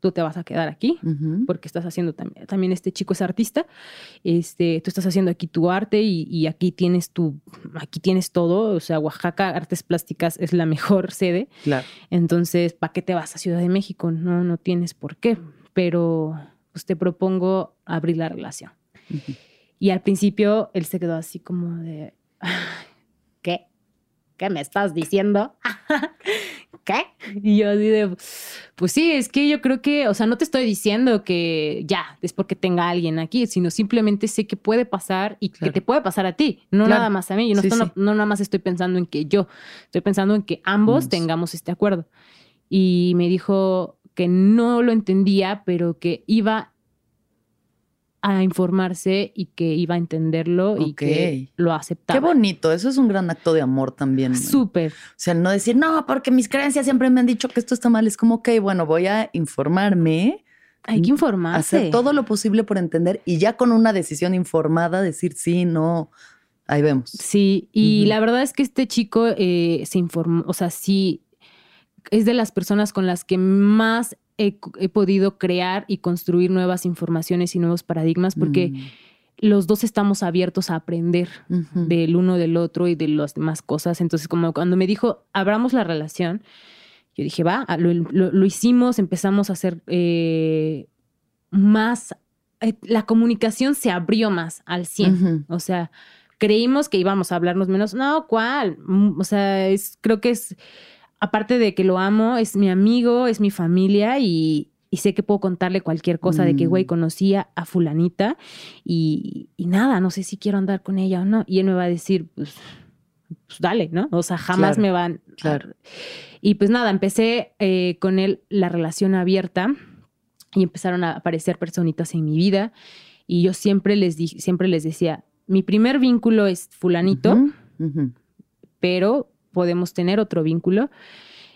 tú te vas a quedar aquí Ujú. porque estás haciendo también, también este chico es artista, este, tú estás haciendo aquí tu arte y, y aquí tienes tu, aquí tienes todo, o sea, Oaxaca Artes Plásticas es la mejor sede, Claro. entonces, ¿para qué te vas a Ciudad de México? No, no tienes por qué, pero pues te propongo abrir la relación. Ujú. Y al principio él se quedó así como de, ¿qué? ¿Qué me estás diciendo? ¿Qué? Y yo así de, pues sí, es que yo creo que, o sea, no te estoy diciendo que ya es porque tenga alguien aquí, sino simplemente sé que puede pasar y Claro. que te puede pasar a ti, no Claro. nada más a mí. Yo no, Sí, estoy- sí. no nada más estoy pensando en que yo, estoy pensando en que ambos Ambos. tengamos este acuerdo. Y me dijo que no lo entendía, pero que iba a informarse y que iba a entenderlo y que lo aceptaba. Qué bonito. Eso es un gran acto de amor también. Súper. O sea, no decir, no, porque mis creencias siempre me han dicho que esto está mal. Es como, ok, bueno, voy a informarme, Hay que informarse. hacer todo lo posible por entender y ya con una decisión informada decir sí, no. Ahí vemos. Sí, y la verdad es que este chico eh, se informó, o sea, sí, es de las personas con las que más he, he podido crear y construir nuevas informaciones y nuevos paradigmas, porque Mm. los dos estamos abiertos a aprender del uno del otro y de las demás cosas. Entonces, como cuando me dijo, abramos la relación, yo dije, va, ah, lo, lo- lo hicimos, empezamos a hacer eh, más, eh, la comunicación se abrió más al 100. Ujú. O sea, creímos que íbamos a hablarnos menos. No, ¿cuál? Mm, O sea, es, creo que es, aparte de que lo amo, es mi amigo, es mi familia y, y sé que puedo contarle cualquier cosa de que, Mm. güey, conocía a fulanita y, y nada, no sé si quiero andar con ella o no. Y él me va a decir, pues, pues dale, ¿no? O sea, jamás Claro, me van. a- claro. Y pues nada, empecé eh, con él la relación abierta y empezaron a aparecer personitas en mi vida y yo siempre les di, siempre les decía, mi primer vínculo es fulanito, pero podemos tener otro vínculo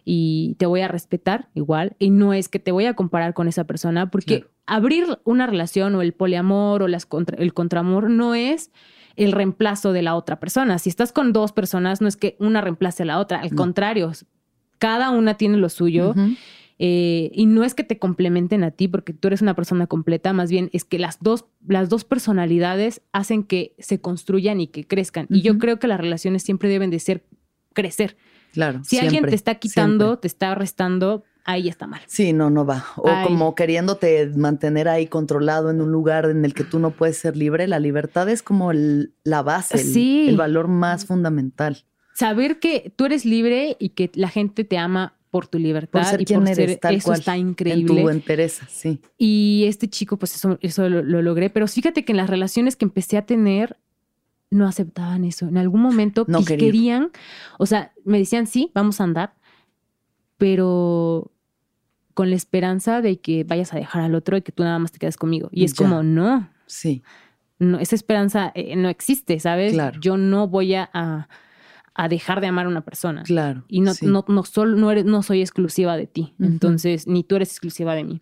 y te voy a respetar igual y no es que te voy a comparar con esa persona porque Claro. abrir una relación o el poliamor o las contra- el contramor no es el reemplazo de la otra persona. Si estás con dos personas, no es que una reemplace a la otra, al contrario, cada una tiene lo suyo. Eh, y no es que te complementen a ti porque tú eres una persona completa, más bien es que las dos, las dos personalidades hacen que se construyan y que crezcan. Y yo creo que las relaciones siempre deben de ser crecer. Claro. Si alguien te está quitando, siempre. te está restando, ahí está mal. Sí, no, no va. O Ay. como queriéndote mantener ahí controlado en un lugar en el que tú no puedes ser libre. La libertad es como el- la base, el, Sí. el valor más fundamental. Saber que tú eres libre y que la gente te ama por tu libertad Por ser y quien por eres, ser tal eso cual. está En increíble. tu entereza, sí. Y este chico, pues eso, eso lo, lo logré. Pero fíjate que en las relaciones que empecé a tener, no aceptaban eso. En algún momento No que- querían. o sea, me decían, sí, vamos a andar, pero con la esperanza de que vayas a dejar al otro y que tú nada más te quedes conmigo. Y es Ya. como, no, Sí, no, esa esperanza eh, no existe, ¿sabes? Claro. Yo no voy a, a- a dejar de amar a una persona. claro. Y no, sí. no, no, solo, no, eres, no soy exclusiva de ti. Entonces, ni tú eres exclusiva de mí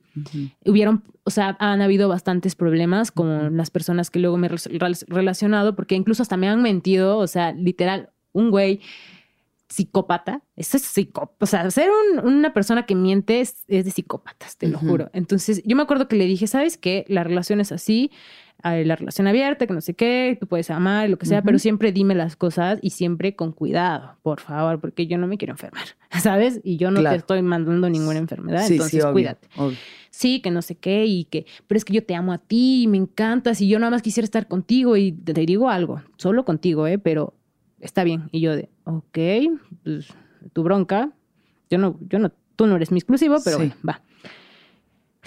hubieron, o sea, han habido bastantes problemas con las personas que luego me he rel- relacionado, porque incluso hasta me han mentido, o sea, literal, un güey psicópata, eso es psicópata, o sea, ser un- una persona que miente es, es de psicópatas, te lo juro. Entonces, yo me acuerdo que le dije, ¿sabes qué? La relación es así, la relación abierta, que no sé qué, tú puedes amar, lo que sea, pero siempre dime las cosas y siempre con cuidado, por favor, porque yo no me quiero enfermar, ¿sabes? Y yo no Claro. te estoy mandando ninguna enfermedad, Sí, entonces sí, obvio, cuídate obvio. sí, que no sé qué, y que, pero es que yo te amo a ti, y me encantas, y yo nada más quisiera estar contigo, y te te digo algo, solo contigo, ¿eh? Pero está bien. Y yo de, ok, pues tu bronca, yo no, yo no, tú no eres mi exclusivo, pero Sí. bueno, va.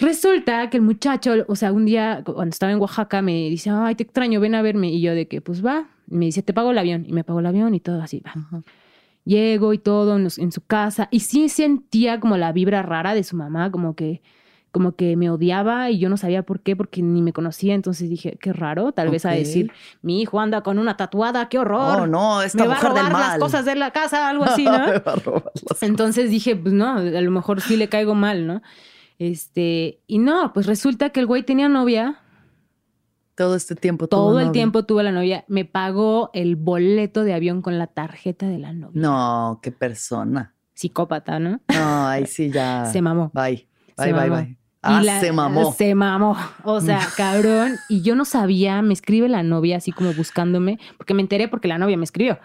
Resulta que el muchacho, o sea, un día cuando estaba en Oaxaca me dice, ay, te extraño, ven a verme. Y yo de que, pues va. Y me dice, te pago el avión. Y me pagó el avión y todo así, va. Llego y todo en, los- en su casa y sí sentía como la vibra rara de su mamá, como que como que me odiaba y yo no sabía por qué, porque ni me conocía, entonces dije, qué raro, tal vez a decir, mi hijo anda con una tatuada, qué horror. Oh, no, esta me va a del robar las cosas de la casa, algo así, ¿no? Me va a robar las Entonces dije, pues no, a lo mejor sí le caigo mal, ¿no? Este, y no, pues resulta que el güey tenía novia, Todo este tiempo. tuvo todo el novia. tiempo tuvo la novia, me pagó el boleto de avión con la tarjeta de la novia. No, qué persona. Psicópata, ¿no? No, ahí sí ya. Se mamó. Bye. Se Bye, bye, mamó. bye. Ah, la- se mamó. Se mamó. O sea, cabrón. Y yo no sabía, me escribe la novia así como buscándome, porque me enteré porque la novia me escribió.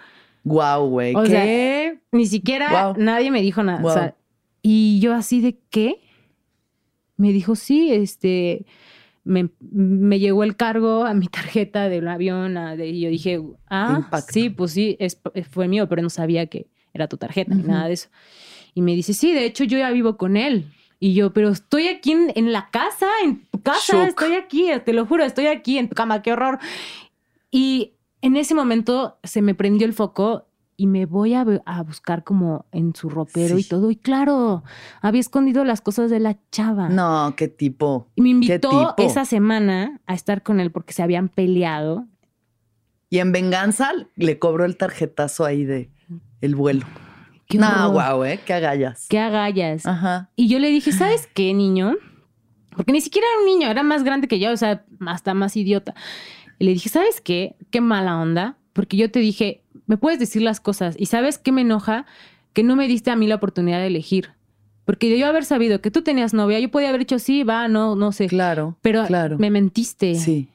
Guau, güey. O ¿Qué? sea, ni siquiera nadie me dijo nada. O Guau. sea, y yo así de qué? Me dijo, sí, este, me, me llegó el cargo a mi tarjeta del avión. a- de- y yo dije, ah, Impacto. sí, pues sí, es, fue mío, pero no sabía que era tu tarjeta ni nada de eso. Y me dice, sí, de hecho yo ya vivo con él. Y yo, pero estoy aquí en, en la casa, en tu casa, Shook. estoy aquí, te lo juro, estoy aquí en tu cama, qué horror. Y en ese momento se me prendió el foco y me voy a, bu- a buscar como en su ropero y todo. Y claro, había escondido las cosas de la chava. No, qué tipo. Y me ¿Qué invitó tipo? esa semana a estar con él porque se habían peleado. Y en venganza le cobró el tarjetazo ahí de el vuelo. Qué No, guau, ¿eh? Qué agallas. Qué agallas. Ajá. Y yo le dije, ¿sabes qué, niño? Porque ni siquiera era un niño, era más grande que yo, o sea, hasta más idiota. Y le dije, ¿sabes qué? Qué mala onda. Porque yo te dije, me puedes decir las cosas. Y ¿sabes qué me enoja? Que no me diste a mí la oportunidad de elegir. Porque de yo haber sabido que tú tenías novia, yo podía haber dicho, sí, va, no, no sé. Claro. Pero claro. me mentiste. Sí.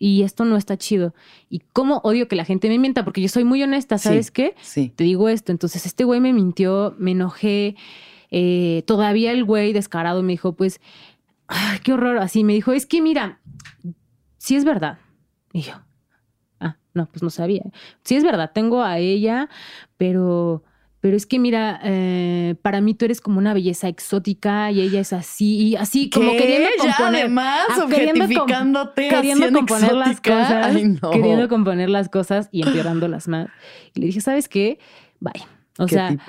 Y esto no está chido. Y cómo odio que la gente me mienta, porque yo soy muy honesta, ¿sabes Sí. qué? Sí. te digo esto. Entonces, este güey me mintió, me enojé. eh, todavía el güey descarado me dijo, pues, ay, qué horror. Así me dijo, es que mira, sí es verdad. Y yo, no, pues no sabía. Sí es verdad, tengo a ella, pero, pero es que mira, eh, para mí tú eres como una belleza exótica y ella es así, y así como queriendo Ya, componer. además, ah, queriendo com- objetificándote queriendo así en componer las cosas, Ay, no. queriendo componer las cosas y empeorándolas más. Y le dije, ¿sabes qué? Bye. O ¿Qué sea, tipo?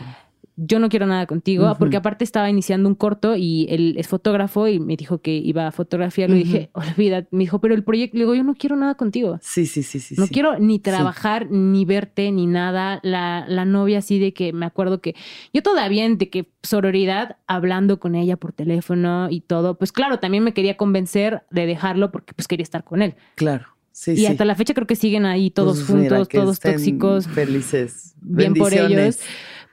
Yo no quiero nada contigo, porque aparte estaba iniciando un corto y él es fotógrafo y me dijo que iba a fotografiar. Le Ujú. dije, olvídate. Me dijo, pero el proyecto, le digo, yo no quiero nada contigo. Sí, sí, sí, sí. No sí. quiero ni trabajar, ni verte, ni nada. La, la novia así de que me acuerdo que yo todavía de que sororidad hablando con ella por teléfono y todo, pues claro, también me quería convencer de dejarlo porque pues quería estar con él. Claro. Sí, y sí. hasta la fecha creo que siguen ahí todos Pues juntos, todos tóxicos. Felices. Bien por ellos.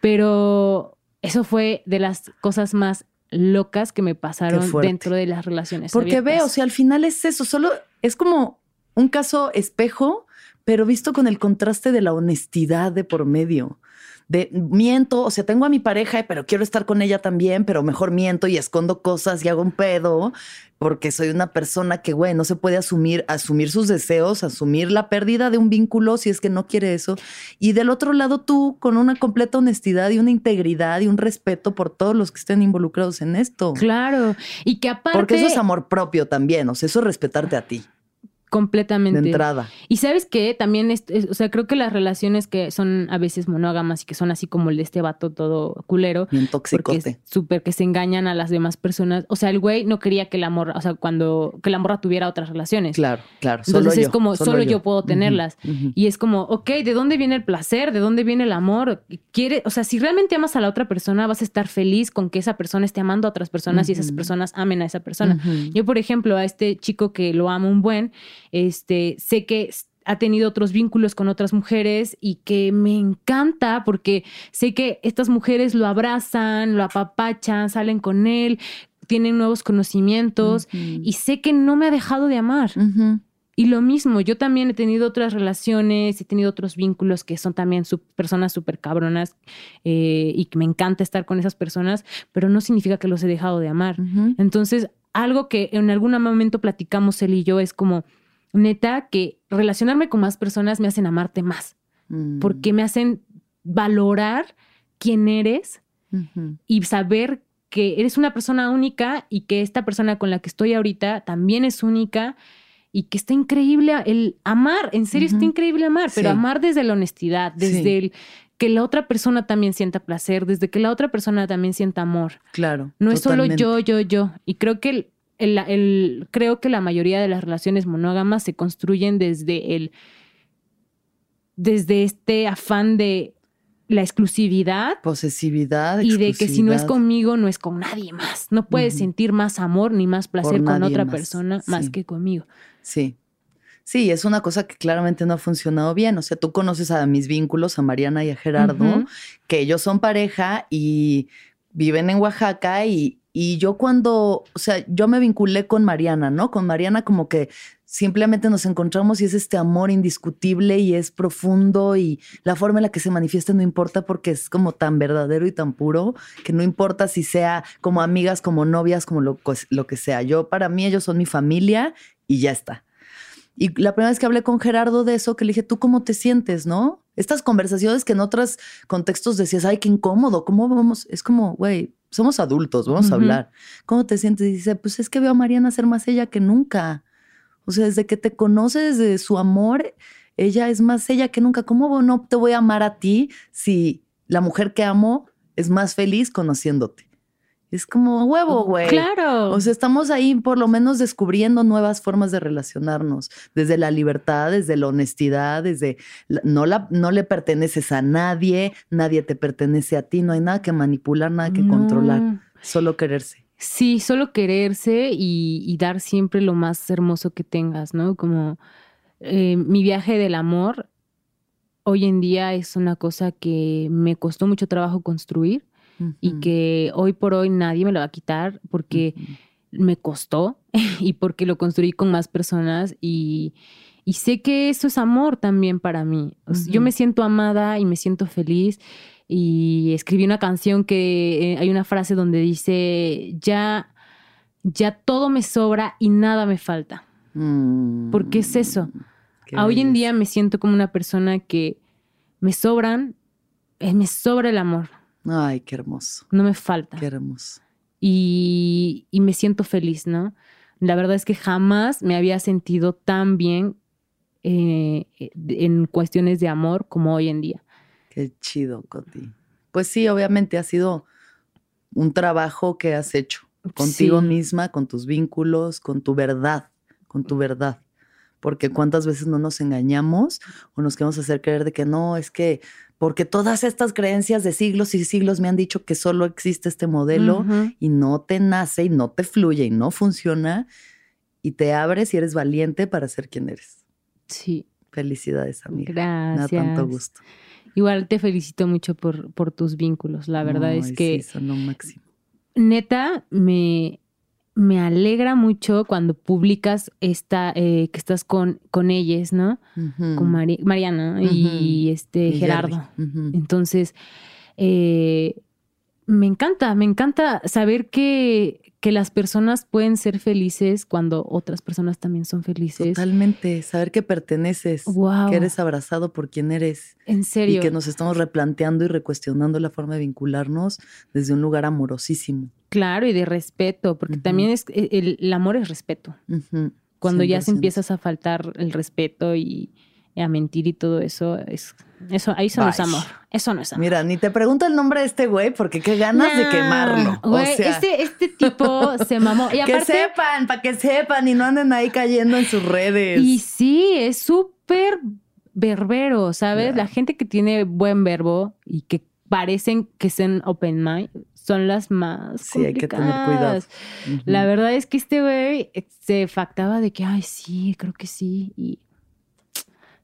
Pero eso fue de las cosas más locas que me pasaron dentro de las relaciones. Porque abiertas. veo, o sea, al final es eso, solo es como un caso espejo, pero visto con el contraste de la honestidad de por medio. De miento, o sea, tengo a mi pareja, pero quiero estar con ella también, pero mejor miento y escondo cosas y hago un pedo, porque soy una persona que, güey, no se puede asumir, asumir sus deseos, asumir la pérdida de un vínculo si es que no quiere eso. Y del otro lado, tú, con una completa honestidad y una integridad y un respeto por todos los que estén involucrados en esto. Claro. Y que aparte. Porque eso es amor propio también, o sea, eso es respetarte a ti Completamente. de entrada. Y sabes que también, es, es- o sea, creo que las relaciones que son a veces monógamas y que son así como el de este vato todo culero, Bien toxicote. súper que se engañan a las demás personas. O sea, el güey no quería que la morra, o sea, cuando que la morra tuviera otras relaciones. Claro, claro. Entonces solo es yo, como, solo, yo. puedo tenerlas. Y es como, ok, ¿de dónde viene el placer? ¿De dónde viene el amor? Quiere, o sea, si realmente amas a la otra persona, vas a estar feliz con que esa persona esté amando a otras personas y esas personas amen a esa persona. Yo, por ejemplo, a este chico que lo amo un buen, este, sé que ha tenido otros vínculos con otras mujeres y que me encanta porque sé que estas mujeres lo abrazan, lo apapachan, salen con él, tienen nuevos conocimientos y sé que no me ha dejado de amar. Y lo mismo, yo también he tenido otras relaciones, he tenido otros vínculos que son también personas súper cabronas eh, y que me encanta estar con esas personas, pero no significa que los he dejado de amar. Entonces, algo que en algún momento platicamos él y yo es como, neta, que relacionarme con más personas me hacen amarte más, Mm. porque me hacen valorar quién eres y saber que eres una persona única y que esta persona con la que estoy ahorita también es única y que está increíble el amar, en serio está increíble amar, pero Sí. amar desde la honestidad, desde Sí. el que la otra persona también sienta placer, desde que la otra persona también sienta amor. Claro. No es solo yo, yo, yo. Y creo que el, el- el- creo que la mayoría de las relaciones monógamas se construyen desde el desde este afán de la exclusividad Posesividad. y de que si no es conmigo, no es con nadie más. No puedes sentir más amor ni más placer con otra más, persona más que conmigo. Sí. Sí, es una cosa que claramente no ha funcionado bien. O sea, tú conoces a mis vínculos, a Mariana y a Gerardo, que ellos son pareja y viven en Oaxaca y, y yo cuando, o sea, yo me vinculé con Mariana, ¿no? Con Mariana como que simplemente nos encontramos y es este amor indiscutible y es profundo y la forma en la que se manifiesta no importa porque es como tan verdadero y tan puro que no importa si sea como amigas, como novias, como lo, pues, lo que sea. Yo, para mí, ellos son mi familia y ya está. Y la primera vez que hablé con Gerardo de eso, que le dije, ¿tú cómo te sientes, no? Estas conversaciones que en otros contextos decías, ay, qué incómodo, ¿cómo vamos? Es como, güey, somos adultos, vamos a hablar. ¿Cómo te sientes? Y dice, pues es que veo a Mariana ser más ella que nunca. O sea, desde que te conoces, desde su amor, ella es más ella que nunca. ¿Cómo no te voy a amar a ti si la mujer que amo es más feliz conociéndote? Es como huevo, güey. Claro. O sea, estamos ahí por lo menos descubriendo nuevas formas de relacionarnos, desde la libertad, desde la honestidad, desde la- no, la, no le perteneces a nadie, nadie te pertenece a ti, no hay nada que manipular, nada que No. controlar, solo quererse. Sí, solo quererse y, y dar siempre lo más hermoso que tengas, ¿no? Como eh, mi viaje del amor hoy en día es una cosa que me costó mucho trabajo construir y que hoy por hoy nadie me lo va a quitar porque me costó y porque lo construí con más personas y, y sé que eso es amor también para mí. O sea, Yo me siento amada y me siento feliz y escribí una canción que eh, hay una frase donde dice, ya, ya todo me sobra y nada me falta. Mm, ¿Por qué es eso? qué Hoy en día me siento como una persona que me sobran, eh, me sobra el amor, Ay, qué hermoso, no me falta. qué hermoso. y, y me siento feliz, ¿no? La verdad es que jamás me había sentido tan bien eh, en cuestiones de amor como hoy en día. Qué chido, Coti. Pues sí, obviamente ha sido un trabajo que has hecho contigo Sí. misma, con tus vínculos, con tu verdad, con tu verdad. Porque cuántas veces no nos engañamos o nos queremos hacer creer de que no, es que porque todas estas creencias de siglos y siglos me han dicho que solo existe este modelo y no te nace y no te fluye y no funciona y te abres y eres valiente para ser quien eres. Sí, Felicidades, amiga. gracias. Me da tanto gusto. Igual te felicito mucho por, por tus vínculos. La verdad es que Sí, son lo máximo. neta me, me alegra mucho cuando publicas esta, eh, que estás con, con ellas, ¿no? Con Mari- Mariana y este Y Gerardo. Entonces, eh, me encanta, me encanta saber que, que las personas pueden ser felices cuando otras personas también son felices. Totalmente. Saber que perteneces, Wow. que eres abrazado por quien eres En serio. y que nos estamos replanteando y recuestionando la forma de vincularnos desde un lugar amorosísimo. Claro, y de respeto, porque también es e, el, el amor es respeto. Cuando ya se 100%. empiezas a faltar el respeto y, y a mentir y todo eso, es eso, ahí eso no es amor. Eso no es amor. Mira, ni te pregunto el nombre de este güey porque qué ganas de quemarlo. O sea, este, este tipo se mamó. Y que sepan, para que sepan y no anden ahí cayendo en sus redes. Y sí, es súper berbero, ¿sabes? La gente que tiene buen verbo y que parecen que sean open mind son las más Sí, hay que tener cuidado. La verdad es que este güey eh, se factaba de que, ay, sí, creo que sí. Y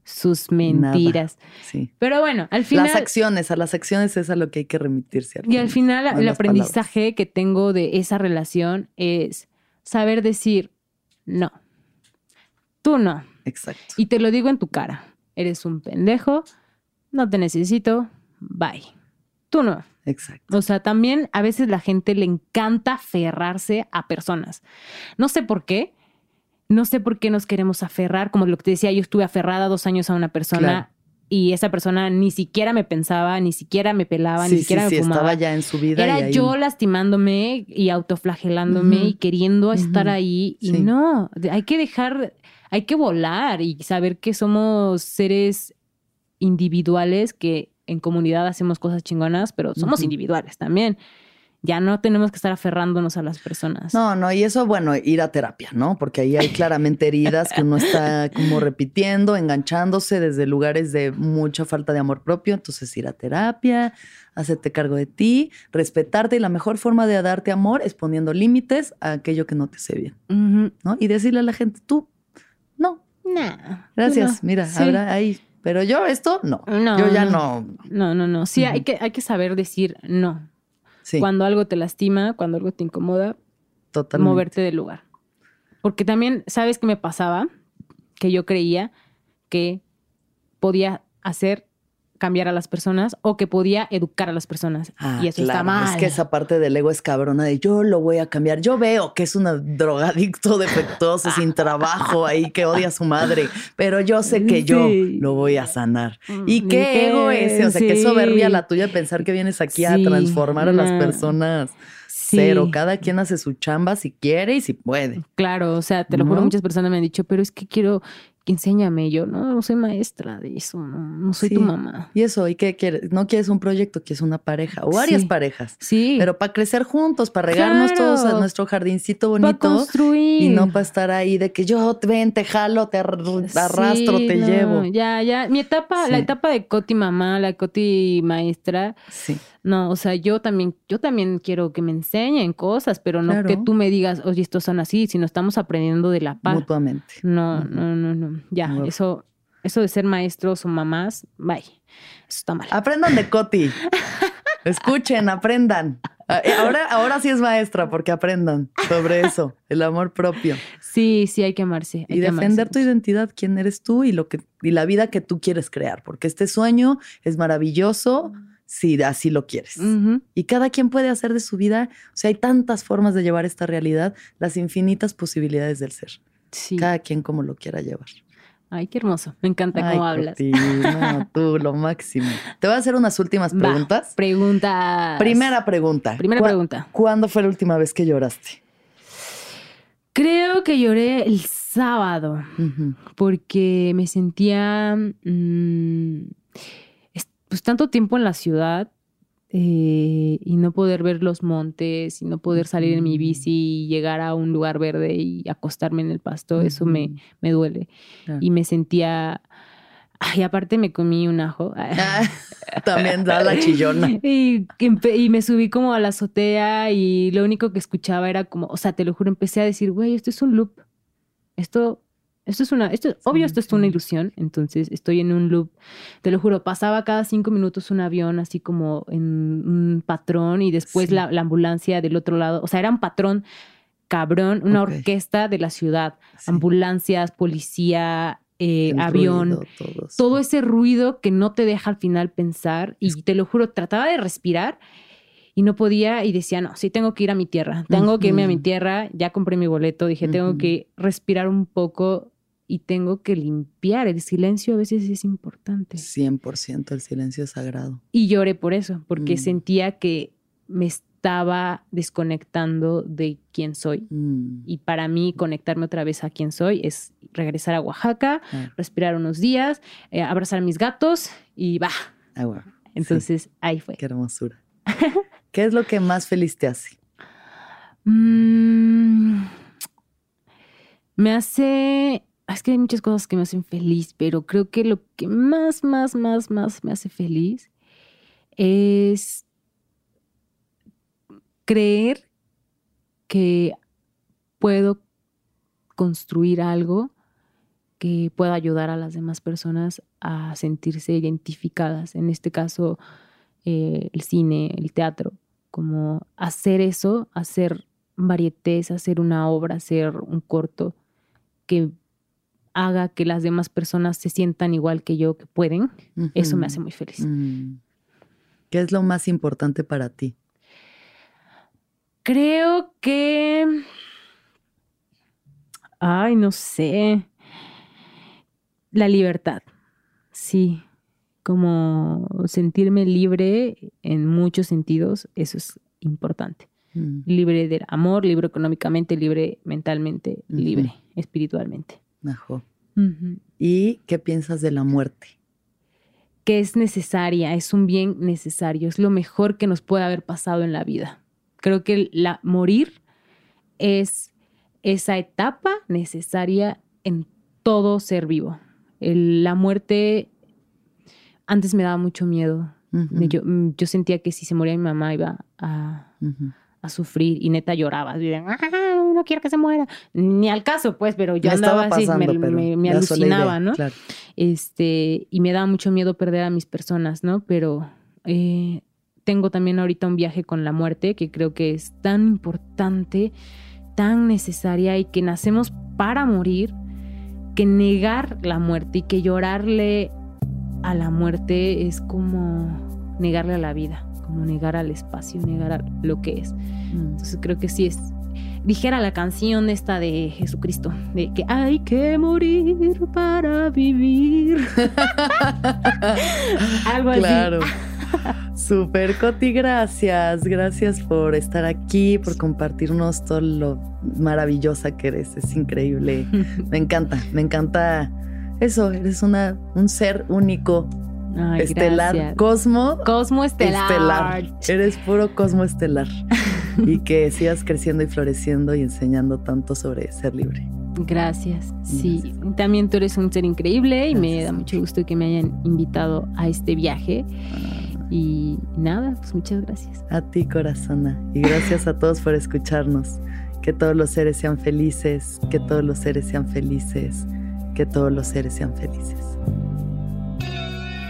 sus mentiras. Sí. Pero bueno, al final... Las acciones, a las acciones es a lo que hay que remitirse. Y al final el aprendizaje que tengo de esa relación es saber decir no. Tú no. Exacto. Y te lo digo en tu cara. Eres un pendejo, no te necesito, bye. Tú no. Exacto. O sea, también a veces la gente le encanta aferrarse a personas. No sé por qué. No sé por qué nos queremos aferrar. Como lo que te decía, yo estuve aferrada dos años a una persona Claro. y esa persona ni siquiera me pensaba, ni siquiera me pelaba, sí, ni siquiera sí, sí, me fumaba. estaba ya en su vida. y Era ahí- yo lastimándome y autoflagelándome y queriendo estar ahí. Y Sí. no, hay que dejar, hay que volar y saber que somos seres individuales que en comunidad hacemos cosas chingonas, pero somos individuales también. Ya no tenemos que estar aferrándonos a las personas. No, no, y eso, bueno, ir a terapia, ¿no? Porque ahí hay claramente heridas que uno está como repitiendo, enganchándose desde lugares de mucha falta de amor propio. Entonces, ir a terapia, hacerte cargo de ti, respetarte y la mejor forma de darte amor es poniendo límites a aquello que no te hace bien. ¿no? Y decirle a la gente, tú, no, Nah, gracias, no. mira, Sí. habrá ahí. Pero yo esto, no. No, yo ya no. no. No, no. Sí, hay, que, hay que saber decir no. Sí, Cuando algo te lastima, cuando algo te incomoda, totalmente. moverte del lugar. Porque también, ¿sabes qué me pasaba? Que yo creía que podía hacer cambiar a las personas o que podía educar a las personas. Ah, y eso está mal. Es que esa parte del ego es cabrona de yo lo voy a cambiar. Yo veo que es un drogadicto defectuoso, sin trabajo ahí, que odia a su madre, pero yo sé que yo lo voy a sanar. Mm, ¿Y qué qué? ego ese? O sea, qué soberbia la tuya pensar que vienes aquí a transformar a las personas. Sí, Cero. Cada quien hace su chamba si quiere y si puede. Claro, o sea, te lo juro, ¿No? muchas personas me han dicho, pero es que quiero enséñame. Yo no, no soy maestra de eso, no, no soy tu mamá. ¿Y eso? ¿Y qué quieres? No quieres un proyecto, quieres una pareja o varias Sí. parejas. Sí, Pero para crecer juntos, para regarnos todos a nuestro jardincito para bonito. construir. Y no para estar ahí de que yo ven, te jalo, te ar- arrastro, Sí, te no, llevo. Ya, ya. Mi etapa, la etapa de Coti mamá, la Coti maestra, Sí, no, o sea, yo también, yo también quiero que me enseñen cosas, pero no Claro. que tú me digas, oye, estos son así, sino estamos aprendiendo de la par. mutuamente. No, no, no, no. Ya, eso, eso de ser maestros o mamás, bye. Eso está mal. Aprendan de Coti. Escuchen, aprendan. Ah, eh, Ahora, ahora sí es maestra, porque aprendan sobre eso, el amor propio. Sí, sí, hay que amarse. hay Y que defender amarse. tu identidad, quién eres tú y lo que, y la vida que tú quieres crear, porque este sueño es maravilloso si así lo quieres. Y cada quien puede hacer de su vida, o sea, hay tantas formas de llevar esta realidad, las infinitas posibilidades del ser. Sí. Cada quien como lo quiera llevar. Ay, qué hermoso. Me encanta Ay, cómo hablas. No, tú, lo máximo. Te voy a hacer unas últimas Va, preguntas. Preguntas. Primera pregunta. Primera ¿Cuá- pregunta. ¿Cuándo fue la última vez que lloraste? Creo que lloré el sábado. Porque me sentía mm, pues tanto tiempo en la ciudad eh, y no poder ver los montes y no poder salir en mi bici y llegar a un lugar verde y acostarme en el pasto, eso me, me duele. Claro. Y me sentía... Ay, aparte me comí un ajo. Ah, También da la chillona. Y, y me subí como a la azotea y lo único que escuchaba era como, o sea, te lo juro, empecé a decir, güey, esto es un loop. Esto Esto es una, esto, obvio, esto es una ilusión, entonces estoy en un loop, te lo juro, pasaba cada cinco minutos un avión así como en un patrón y después Sí. la, la ambulancia del otro lado, o sea, era un patrón cabrón, una orquesta de la ciudad, Sí. ambulancias, policía, eh, avión, ruido, todo, sí. todo ese ruido que no te deja al final pensar y te lo juro, trataba de respirar y no podía y decía, no, sí tengo que ir a mi tierra, tengo que irme a mi tierra, ya compré mi boleto, dije, tengo que respirar un poco y tengo que limpiar, el silencio a veces es importante. 100% el silencio es sagrado. Y lloré por eso, porque Mm. sentía que me estaba desconectando de quién soy. Mm, Y para mí conectarme otra vez a quién soy es regresar a Oaxaca, respirar unos días, eh, abrazar a mis gatos y va. Ah, wow. Entonces ahí fue. Qué hermosura. ¿Qué es lo que más feliz te hace? Mm, me hace. Es que hay muchas cosas que me hacen feliz, pero creo que lo que más, más, más, más me hace feliz es creer que puedo construir algo que pueda ayudar a las demás personas a sentirse identificadas. En este caso, eh, el cine, el teatro, como hacer eso, hacer varietés, hacer una obra, hacer un corto que haga que las demás personas se sientan igual que yo, que pueden, eso me hace muy feliz. Mm. ¿Qué es lo más importante para ti? Creo que... Ay, no sé. La libertad. Sí. Como sentirme libre en muchos sentidos, eso es importante. Mm, Libre del amor, libre económicamente, libre mentalmente, libre espiritualmente. Najo. Ujú. ¿Y qué piensas de la muerte? Que es necesaria, es un bien necesario, es lo mejor que nos puede haber pasado en la vida. Creo que la, morir es esa etapa necesaria en todo ser vivo. El- la muerte antes me daba mucho miedo. Yo, yo sentía que si se moría mi mamá iba a. a sufrir y neta lloraba. así de, "Ah, no quiero que se muera. Ni al caso, pues, pero yo Me andaba así, me, me- idea, alucinaba, ¿no? Claro. Este, y me daba mucho miedo perder a mis personas, ¿no? Pero eh, tengo también ahorita un viaje con la muerte que creo que es tan importante, tan necesaria y que nacemos para morir, que negar la muerte y que llorarle a la muerte es como negarle a la vida, como negar al espacio, negar a lo que es. Mm. Entonces creo que sí es. Dijera la canción esta de Jesucristo, de que hay que morir para vivir. Algo así. Claro. Super Coti, gracias. Gracias por estar aquí, por compartirnos todo lo maravillosa que eres. Es increíble. Me encanta, me encanta eso. Eres una, un ser único, Ay, estelar, gracias. cosmo Cosmo estelar. estelar. Eres puro cosmo estelar. y que sigas creciendo y floreciendo y enseñando tanto sobre ser libre. Gracias. Sí, también tú eres un ser increíble y me da mucho gusto que me hayan invitado a este viaje. Y nada, pues muchas gracias. A ti, corazona. Y gracias a todos por escucharnos. Que todos los seres sean felices, que todos los seres sean felices, que todos los seres sean felices.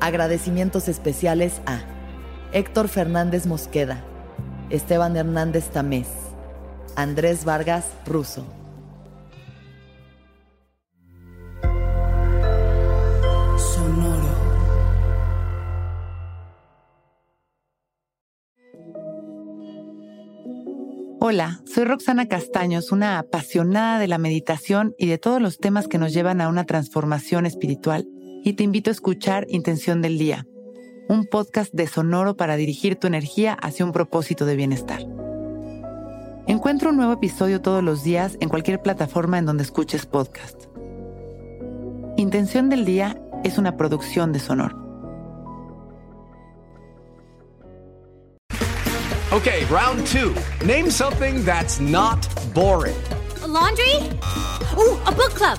Agradecimientos especiales a Héctor Fernández Mosqueda, Esteban Hernández Tamés, Andrés Vargas Russo. Sonoro. Hola, soy Roxana Castaños, una apasionada de la meditación y de todos los temas que nos llevan a una transformación espiritual, y te invito a escuchar Intención del Día, un podcast de Sonoro para dirigir tu energía hacia un propósito de bienestar. Encuentra un nuevo episodio todos los días en cualquier plataforma en donde escuches podcast. Intención del Día es una producción de Sonor. Okay, round two. Name something that's not boring. A laundry? Ooh, a book club.